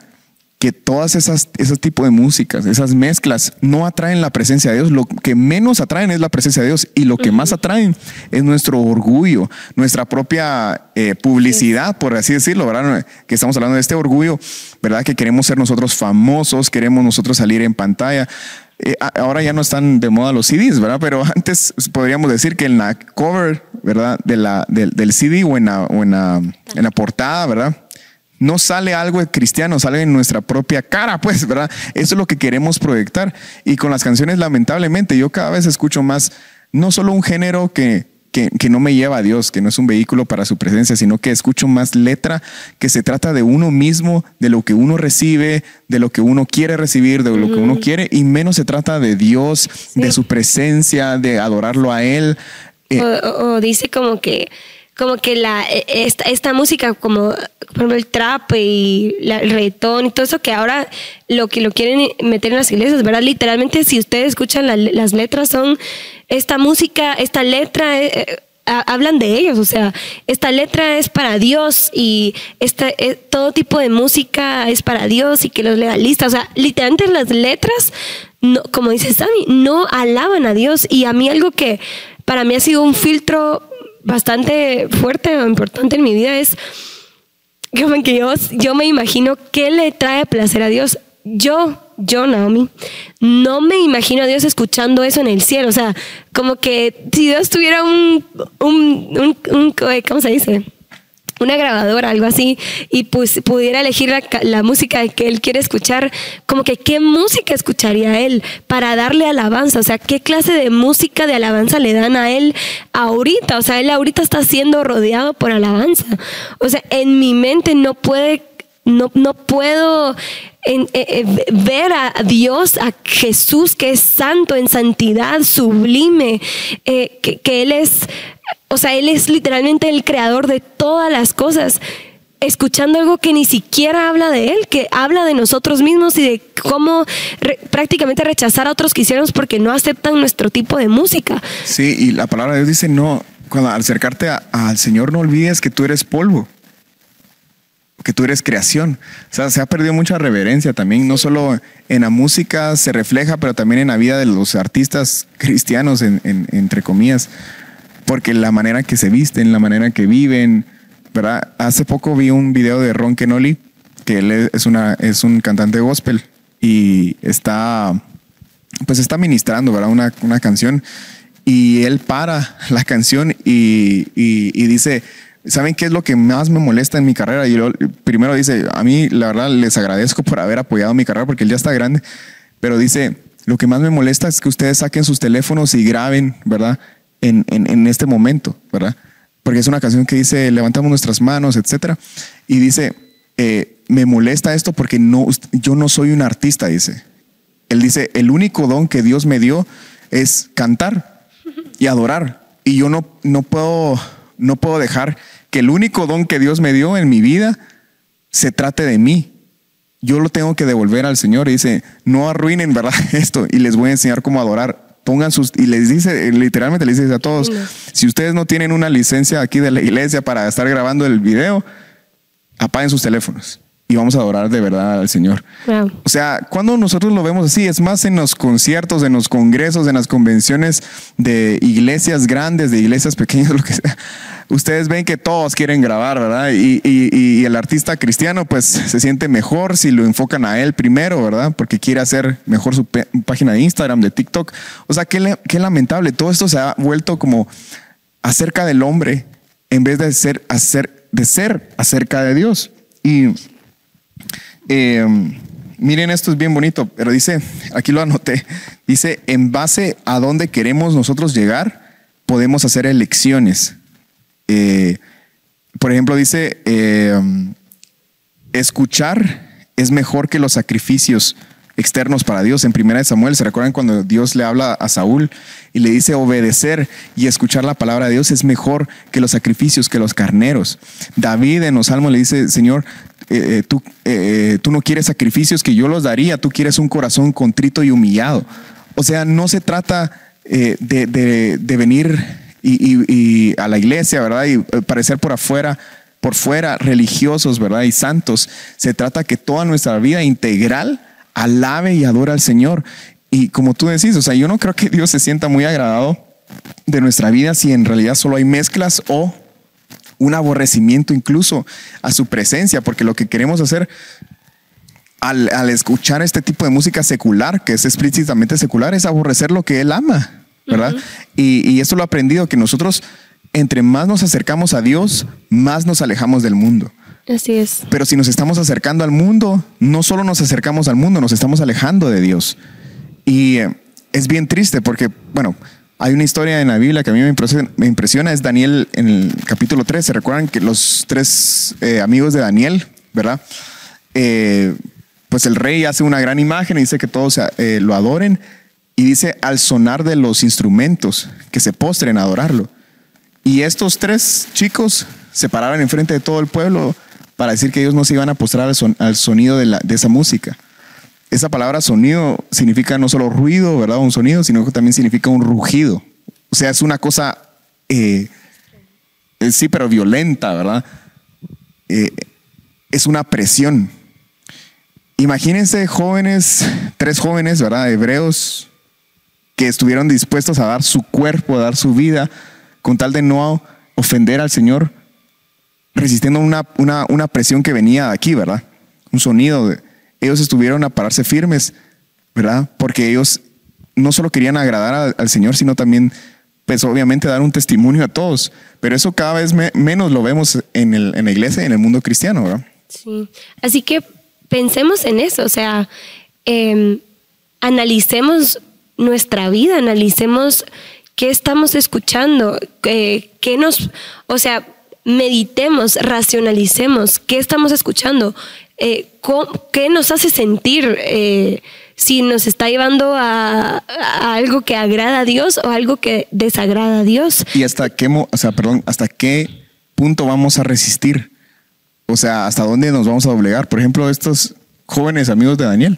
que todas esas, esos tipos de músicas, esas mezclas, no atraen la presencia de Dios. Lo que menos atraen es la presencia de Dios y lo que más atraen es nuestro orgullo, nuestra propia eh, publicidad, por así decirlo, ¿verdad? Que estamos hablando de este orgullo, ¿verdad? Que queremos ser nosotros famosos, queremos nosotros salir en pantalla. Eh, ahora ya no están de moda los CDs, ¿verdad? Pero antes podríamos decir que en la cover, ¿verdad? De la, del, CD o, en la, en, la, en la portada, ¿verdad? No sale algo cristiano, sale en nuestra propia cara, pues, ¿verdad? Eso es lo que queremos proyectar. Y con las canciones, lamentablemente, yo cada vez escucho más, no solo un género que, que, no me lleva a Dios, que no es un vehículo para su presencia, sino que escucho más letra que se trata de uno mismo, de lo que uno recibe, de lo que uno quiere recibir, de lo que uno quiere, y menos se trata de Dios, de su presencia, de adorarlo a Él. Eh, o, dice como que como que la e, esta, esta música como por ejemplo el trap y el reggaetón y todo eso que ahora lo que lo quieren meter en las iglesias, ¿verdad? Literalmente si ustedes escuchan las letras son esta música, esta letra eh, eh, hablan de ellos, o sea, esta letra es para Dios y esta, eh, todo tipo de música es para Dios y que los legalistas, o sea, literalmente las letras, no, como dice Sammy, no alaban a Dios y a mí algo que para mí ha sido un filtro bastante fuerte o importante en mi vida es que yo, yo me imagino qué le trae placer a Dios. Yo yo, Naomi, no me imagino a Dios escuchando eso en el cielo. O sea, como que si Dios tuviera un, un, un, ¿cómo se dice? Una grabadora, algo así, y pues pudiera elegir la, música que él quiere escuchar, como que qué música escucharía él para darle alabanza, o sea, qué clase de música de alabanza le dan a él ahorita, o sea, él ahorita está siendo rodeado por alabanza. O sea, en mi mente no puede no, no puedo eh, eh, ver a Dios, a Jesús que es santo en santidad, sublime, eh, que, Él es, o sea, Él es literalmente el creador de todas las cosas escuchando algo que ni siquiera habla de él, que habla de nosotros mismos y de cómo prácticamente rechazar a otros cristianos porque no aceptan nuestro tipo de música. Sí, y la palabra de Dios dice, no, cuando al acercarte al Señor no olvides que tú eres polvo que tú eres creación. O sea, se ha perdido mucha reverencia también, no solo en la música se refleja, pero también en la vida de los artistas cristianos, entre comillas, porque la manera que se visten, la manera que viven, ¿verdad? Hace poco vi un video de Ron Kenoli, que él es, una, es un cantante gospel y está, pues está ministrando, ¿verdad? Una, una canción y él para la canción y, y dice, ¿saben qué es lo que más me molesta en mi carrera? Y primero dice, a mí la verdad les agradezco por haber apoyado mi carrera porque él ya está grande, pero dice, lo que más me molesta es que ustedes saquen sus teléfonos y graben, ¿verdad? En, en, este momento, ¿verdad? Porque es una canción que dice, levantamos nuestras manos, etcétera. Y dice, eh, me molesta esto porque no, yo no soy un artista, dice. Él dice, el único don que Dios me dio es cantar y adorar. Y yo no, no, puedo, no puedo dejar que el único don que Dios me dio en mi vida se trate de mí. Yo lo tengo que devolver al Señor. Y dice, no arruinen, ¿verdad? Esto. Y les voy a enseñar cómo adorar. Pongan sus, y les dice, literalmente les dice a todos, si ustedes no tienen una licencia aquí de la iglesia para estar grabando el video, apaguen sus teléfonos y vamos a adorar de verdad al Señor. O sea, cuando nosotros lo vemos así, es más en los conciertos, en los congresos, en las convenciones de iglesias grandes, de iglesias pequeñas, lo que sea. Ustedes ven que todos quieren grabar, ¿verdad? Y, el artista cristiano pues se siente mejor si lo enfocan a él primero, ¿verdad? Porque quiere hacer mejor su página de Instagram, de TikTok. O sea, qué, lamentable. Todo esto se ha vuelto como acerca del hombre en vez de ser, de ser acerca de Dios. Y eh, miren, esto es bien bonito, pero dice, aquí lo anoté, dice, en base a dónde queremos nosotros llegar, podemos hacer elecciones. Eh, por ejemplo, dice, eh, escuchar es mejor que los sacrificios externos para Dios. En primera de Samuel, ¿se recuerdan cuando Dios le habla a Saúl y le dice obedecer y escuchar la palabra de Dios es mejor que los sacrificios, que los carneros? David en los salmos le dice, Señor, eh, tú no quieres sacrificios que yo los daría, tú quieres un corazón contrito y humillado. O sea, no se trata de, venir y, a la iglesia, ¿verdad? Y parecer por afuera por fuera religiosos, ¿verdad? Y santos. Se trata que toda nuestra vida integral alabe y adora al Señor. Y como tú decís, o sea, yo no creo que Dios se sienta muy agradado de nuestra vida si en realidad solo hay mezclas o un aborrecimiento incluso a su presencia, porque lo que queremos hacer al, escuchar este tipo de música secular, que es explícitamente secular, es aborrecer lo que Él ama, ¿verdad? y, y esto lo he aprendido, que nosotros, entre más nos acercamos a Dios, más nos alejamos del mundo. Así es. Pero si nos estamos acercando al mundo, no solo nos acercamos al mundo, nos estamos alejando de Dios. Y eh, es bien triste porque, bueno, hay una historia en la Biblia que a mí me impresiona, es Daniel en el capítulo 3. ¿Se recuerdan que los tres eh, amigos de Daniel, verdad? Eh, pues el rey hace una gran imagen y dice que todos lo adoren y dice al sonar de los instrumentos que se postren a adorarlo. Y estos tres chicos se pararon enfrente de todo el pueblo para decir que ellos no se iban a postrar al, sonido de, esa música. Esa palabra sonido significa no solo ruido, ¿verdad? Un sonido, sino que también significa un rugido. O sea, es una cosa, eh, sí, pero violenta, ¿verdad? Eh, es una presión. Imagínense jóvenes, tres jóvenes, ¿verdad? Hebreos, que estuvieron dispuestos a dar su cuerpo, a dar su vida, con tal de no ofender al Señor resistiendo una, una, presión que venía de aquí, ¿verdad? Un sonido. ellos estuvieron a pararse firmes, ¿verdad? Porque ellos no solo querían agradar al, Señor, sino también, pues obviamente dar un testimonio a todos. Pero eso cada vez menos lo vemos en, la iglesia y en el mundo cristiano, ¿verdad? Sí. Así que pensemos en eso, o sea, em, analicemos nuestra vida, analicemos qué estamos escuchando, qué nos, o sea, meditemos, racionalicemos qué estamos escuchando, eh, qué nos hace sentir, eh, si nos está llevando a, algo que agrada a Dios o algo que desagrada a Dios. Y hasta qué, o sea, perdón, hasta qué punto vamos a resistir. O sea, hasta dónde nos vamos a doblegar. Por ejemplo, estos jóvenes amigos de Daniel,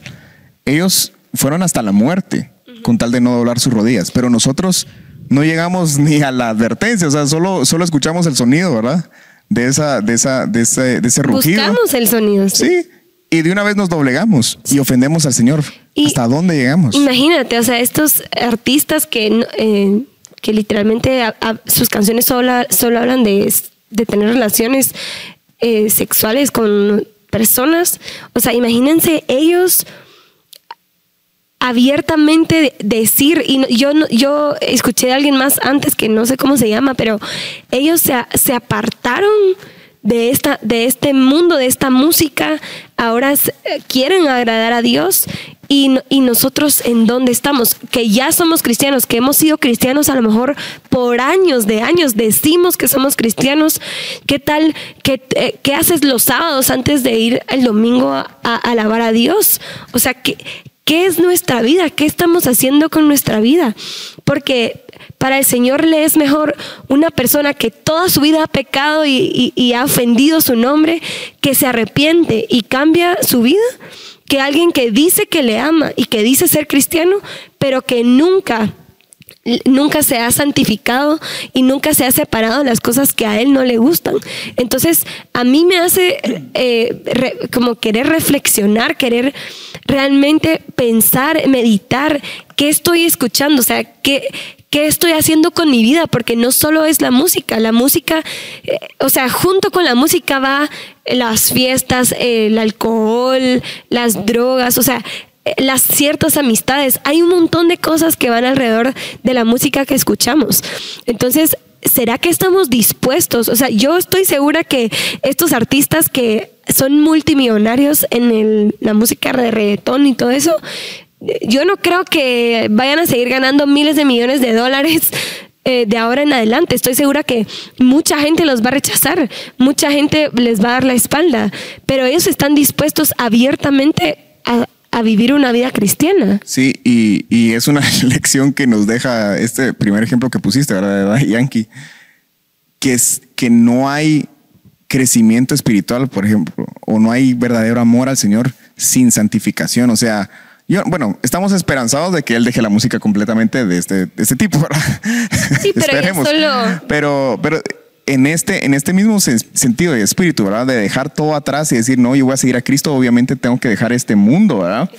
ellos fueron hasta la muerte con tal de no doblar sus rodillas, pero nosotros no llegamos ni a la advertencia, o sea, solo, solo escuchamos el sonido, ¿verdad? De, esa, de, esa, de, ese, de ese rugido. Buscamos el sonido. Sí. Y de una vez nos doblegamos y ofendemos al Señor. ¿Hasta dónde llegamos? Imagínate, o sea, estos artistas que, eh, que literalmente sus canciones solo, solo hablan de, de tener relaciones eh, sexuales con personas. O sea, imagínense ellos abiertamente decir, y yo, yo escuché de alguien más antes que no sé cómo se llama, pero ellos se, se apartaron de, esta, de este mundo, de esta música, ahora quieren agradar a Dios y, y, nosotros en dónde estamos, que ya somos cristianos, que hemos sido cristianos a lo mejor por años de años, decimos que somos cristianos, ¿qué tal, qué, eh, qué haces los sábados antes de ir el domingo a, a alabar a Dios? O sea, que ¿Qué es nuestra vida? ¿Qué estamos haciendo con nuestra vida? Porque para el Señor le es mejor una persona que toda su vida ha pecado y, ha ofendido su nombre, que se arrepiente y cambia su vida, que alguien que dice que le ama y que dice ser cristiano, pero que nunca nunca se ha santificado y nunca se ha separado las cosas que a él no le gustan. Entonces, a mí me hace eh, como querer reflexionar, querer realmente pensar, meditar, qué estoy escuchando, o sea, qué, ¿Qué estoy haciendo con mi vida? Porque no solo es la música, la música, eh, o sea, junto con la música va las fiestas, el alcohol, las drogas, o sea, las ciertas amistades. Hay un montón de cosas que van alrededor de la música que escuchamos. Entonces, ¿será que estamos dispuestos? O sea, yo estoy segura que estos artistas que son multimillonarios en la música de reggaetón y todo eso, yo no creo que vayan a seguir ganando miles de millones de dólares eh, de ahora en adelante. Estoy segura que mucha gente los va a rechazar, mucha gente les va a dar la espalda, pero ellos están dispuestos abiertamente a, a vivir una vida cristiana. Sí, y, es una lección que nos deja este primer ejemplo que pusiste, ¿verdad? Yankee, que es que no hay crecimiento espiritual, por ejemplo, o no hay verdadero amor al Señor sin santificación. O sea, yo, bueno, estamos esperanzados de que Él deje la música completamente de este, de este tipo, ¿verdad? Sí, pero ya solo... Pero, pero en este, en este mismo sentido de espíritu, ¿verdad? De dejar todo atrás y decir, no, yo voy a seguir a Cristo, obviamente tengo que dejar este mundo, ¿verdad?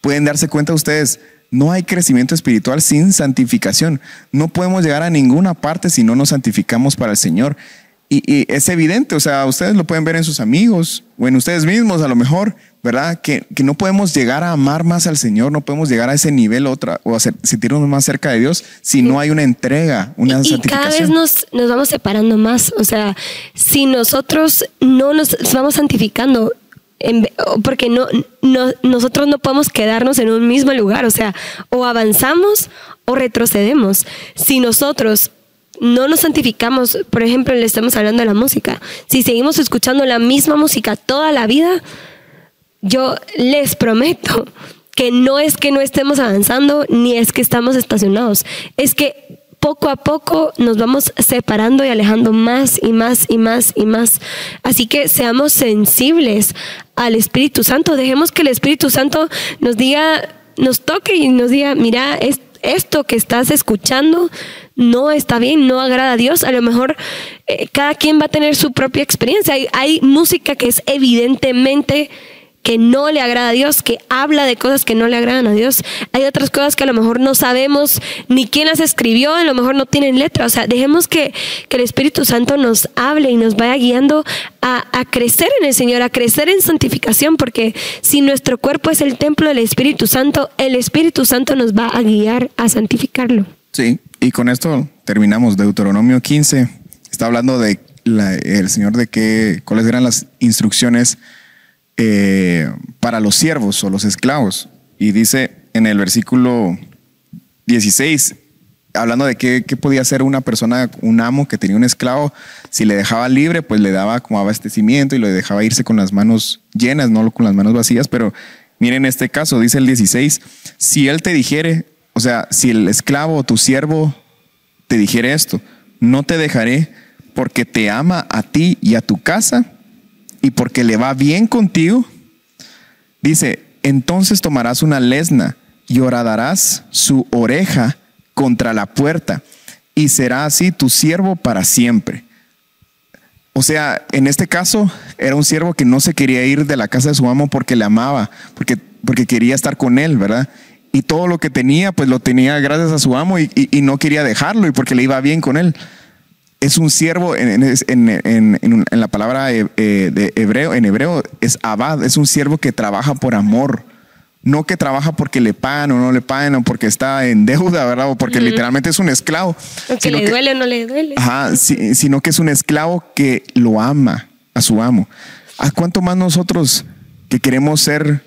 Pueden darse cuenta ustedes, no hay crecimiento espiritual sin santificación. No podemos llegar a ninguna parte si no nos santificamos para el Señor. Y, es evidente, o sea, ustedes lo pueden ver en sus amigos o en ustedes mismos a lo mejor, ¿verdad? Que, que no podemos llegar a amar más al Señor, no podemos llegar a ese nivel otra o a sentirnos más cerca de Dios si no hay una entrega, una y, y cada vez nos, nos vamos separando más, o sea, si nosotros no nos vamos santificando, porque no, no, nosotros no podemos quedarnos en un mismo lugar, o sea, o avanzamos o retrocedemos. Si nosotros no nos santificamos, por ejemplo, le estamos hablando de la música, si seguimos escuchando la misma música toda la vida, yo les prometo que no es que no estemos avanzando ni es que estamos estacionados, es que poco a poco nos vamos separando y alejando más y más y más y más. Así que seamos sensibles al Espíritu Santo, dejemos que el Espíritu Santo nos diga, nos toque y nos diga, mira, esto que estás escuchando no está bien, no agrada a Dios. A lo mejor eh, cada quien va a tener su propia experiencia. Hay, hay música que es evidentemente que no le agrada a Dios, que habla de cosas que no le agradan a Dios. Hay otras cosas que a lo mejor no sabemos ni quién las escribió, a lo mejor no tienen letra. O sea, dejemos que, que el Espíritu Santo nos hable y nos vaya guiando a, a, crecer en el Señor, a crecer en santificación, porque si nuestro cuerpo es el templo del Espíritu Santo, el Espíritu Santo nos va a guiar a santificarlo. Sí, y con esto terminamos. Deuteronomio 15 está hablando de el Señor de qué, cuáles eran las instrucciones eh, para los siervos o los esclavos. Y dice en el versículo 16, hablando de qué, podía hacer una persona, un amo que tenía un esclavo, si le dejaba libre, pues le daba como abastecimiento y lo dejaba irse con las manos llenas, no con las manos vacías, pero miren este caso, dice el 16, si él te dijere, o sea, si el esclavo o tu siervo te dijere esto, no te dejaré porque te ama a ti y a tu casa y porque le va bien contigo, dice, entonces tomarás una lesna y horadarás su oreja contra la puerta y será así tu siervo para siempre. O sea, en este caso era un siervo que no se quería ir de la casa de su amo porque le amaba, porque, porque quería estar con él, ¿verdad? Y todo lo que tenía, pues lo tenía gracias a su amo y, y no quería dejarlo y porque le iba bien con él es un siervo en, la palabra eh, eh, de hebreo, en hebreo es abad, es un siervo que trabaja por amor. No que trabaja porque le pagan o no le pagan o porque está en deuda, ¿verdad? O porque literalmente es un esclavo. O que le duele o no le duele. Ajá, sino que es un esclavo que lo ama a su amo. ¿A cuánto más nosotros que queremos ser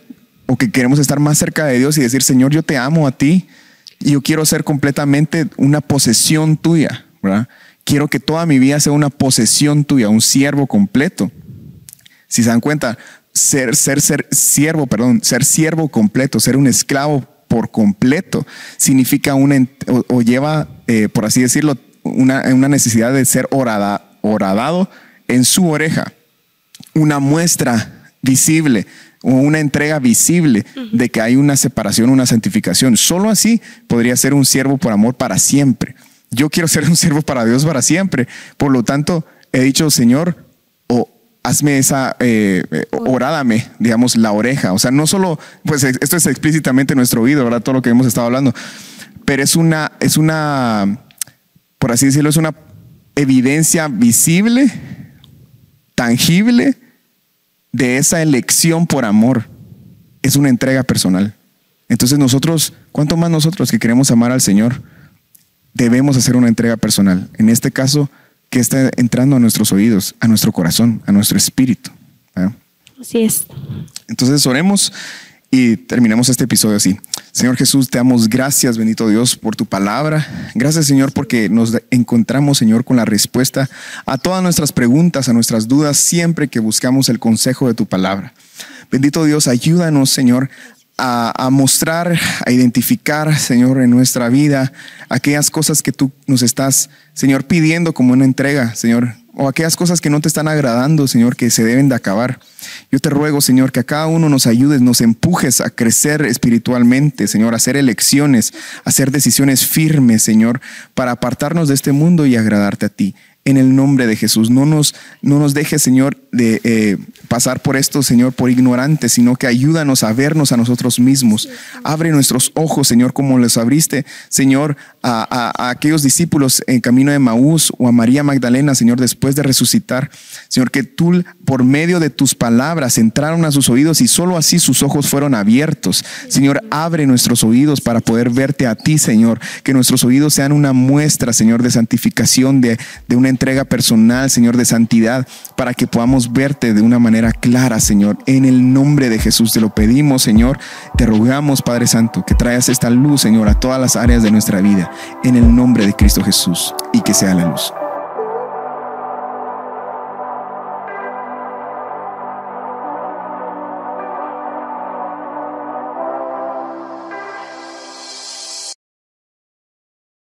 o que queremos estar más cerca de Dios y decir, Señor, yo te amo a ti y yo quiero ser completamente una posesión tuya, ¿verdad? Quiero que toda mi vida sea una posesión tuya, un siervo completo. Si se dan cuenta, ser, ser, ser siervo, perdón, ser siervo completo, ser un esclavo por completo, significa una, o, lleva, eh, por así decirlo, una, una necesidad de ser orada, oradado en su oreja, una muestra visible o una entrega visible de que hay una separación, una santificación. Solo así podría ser un siervo por amor para siempre. Yo quiero ser un siervo para Dios para siempre. Por lo tanto, he dicho, Señor, o hazme esa, eh, eh, orádame, digamos, la oreja. O sea, no solo, pues esto es explícitamente nuestro oído, ¿verdad? Todo lo que hemos estado hablando. Pero es una, es una, por así decirlo, es una evidencia visible, tangible de esa elección por amor es una entrega personal. Entonces nosotros, ¿cuánto más nosotros que queremos amar al Señor, debemos hacer una entrega personal? En este caso, que está entrando a nuestros oídos, a nuestro corazón, a nuestro espíritu. Así es. Entonces oremos y terminemos este episodio así. Señor Jesús, te damos gracias, bendito Dios, por tu palabra. Gracias, Señor, porque nos encontramos, Señor, con la respuesta a todas nuestras preguntas, a nuestras dudas, siempre que buscamos el consejo de tu palabra. Bendito Dios, ayúdanos, Señor, a, mostrar, a identificar, Señor, en nuestra vida aquellas cosas que tú nos estás, Señor, pidiendo como una entrega, Señor, o aquellas cosas que no te están agradando, Señor, que se deben de acabar. Yo te ruego, Señor, que a cada uno nos ayudes, nos empujes a crecer espiritualmente, Señor, a hacer elecciones, a hacer decisiones firmes, Señor, para apartarnos de este mundo y agradarte a ti en el nombre de Jesús. No nos, no nos dejes, Señor, de eh, pasar por esto, Señor, por ignorantes, sino que ayúdanos a vernos a nosotros mismos. Abre nuestros ojos, Señor, como les abriste, Señor, a, aquellos discípulos en camino de Maús o a María Magdalena, Señor, después de resucitar. Señor, que tú, por medio de tus palabras, entraron a sus oídos y solo así sus ojos fueron abiertos. Señor, abre nuestros oídos para poder verte a ti, Señor. Que nuestros oídos sean una muestra, Señor, de santificación, de, de una entrega personal, Señor, de santidad, para que podamos verte de una manera clara, Señor. En el nombre de Jesús te lo pedimos, Señor. Te rogamos, Padre Santo, que traigas esta luz, Señor, a todas las áreas de nuestra vida, en el nombre de Cristo Jesús, y que sea la luz.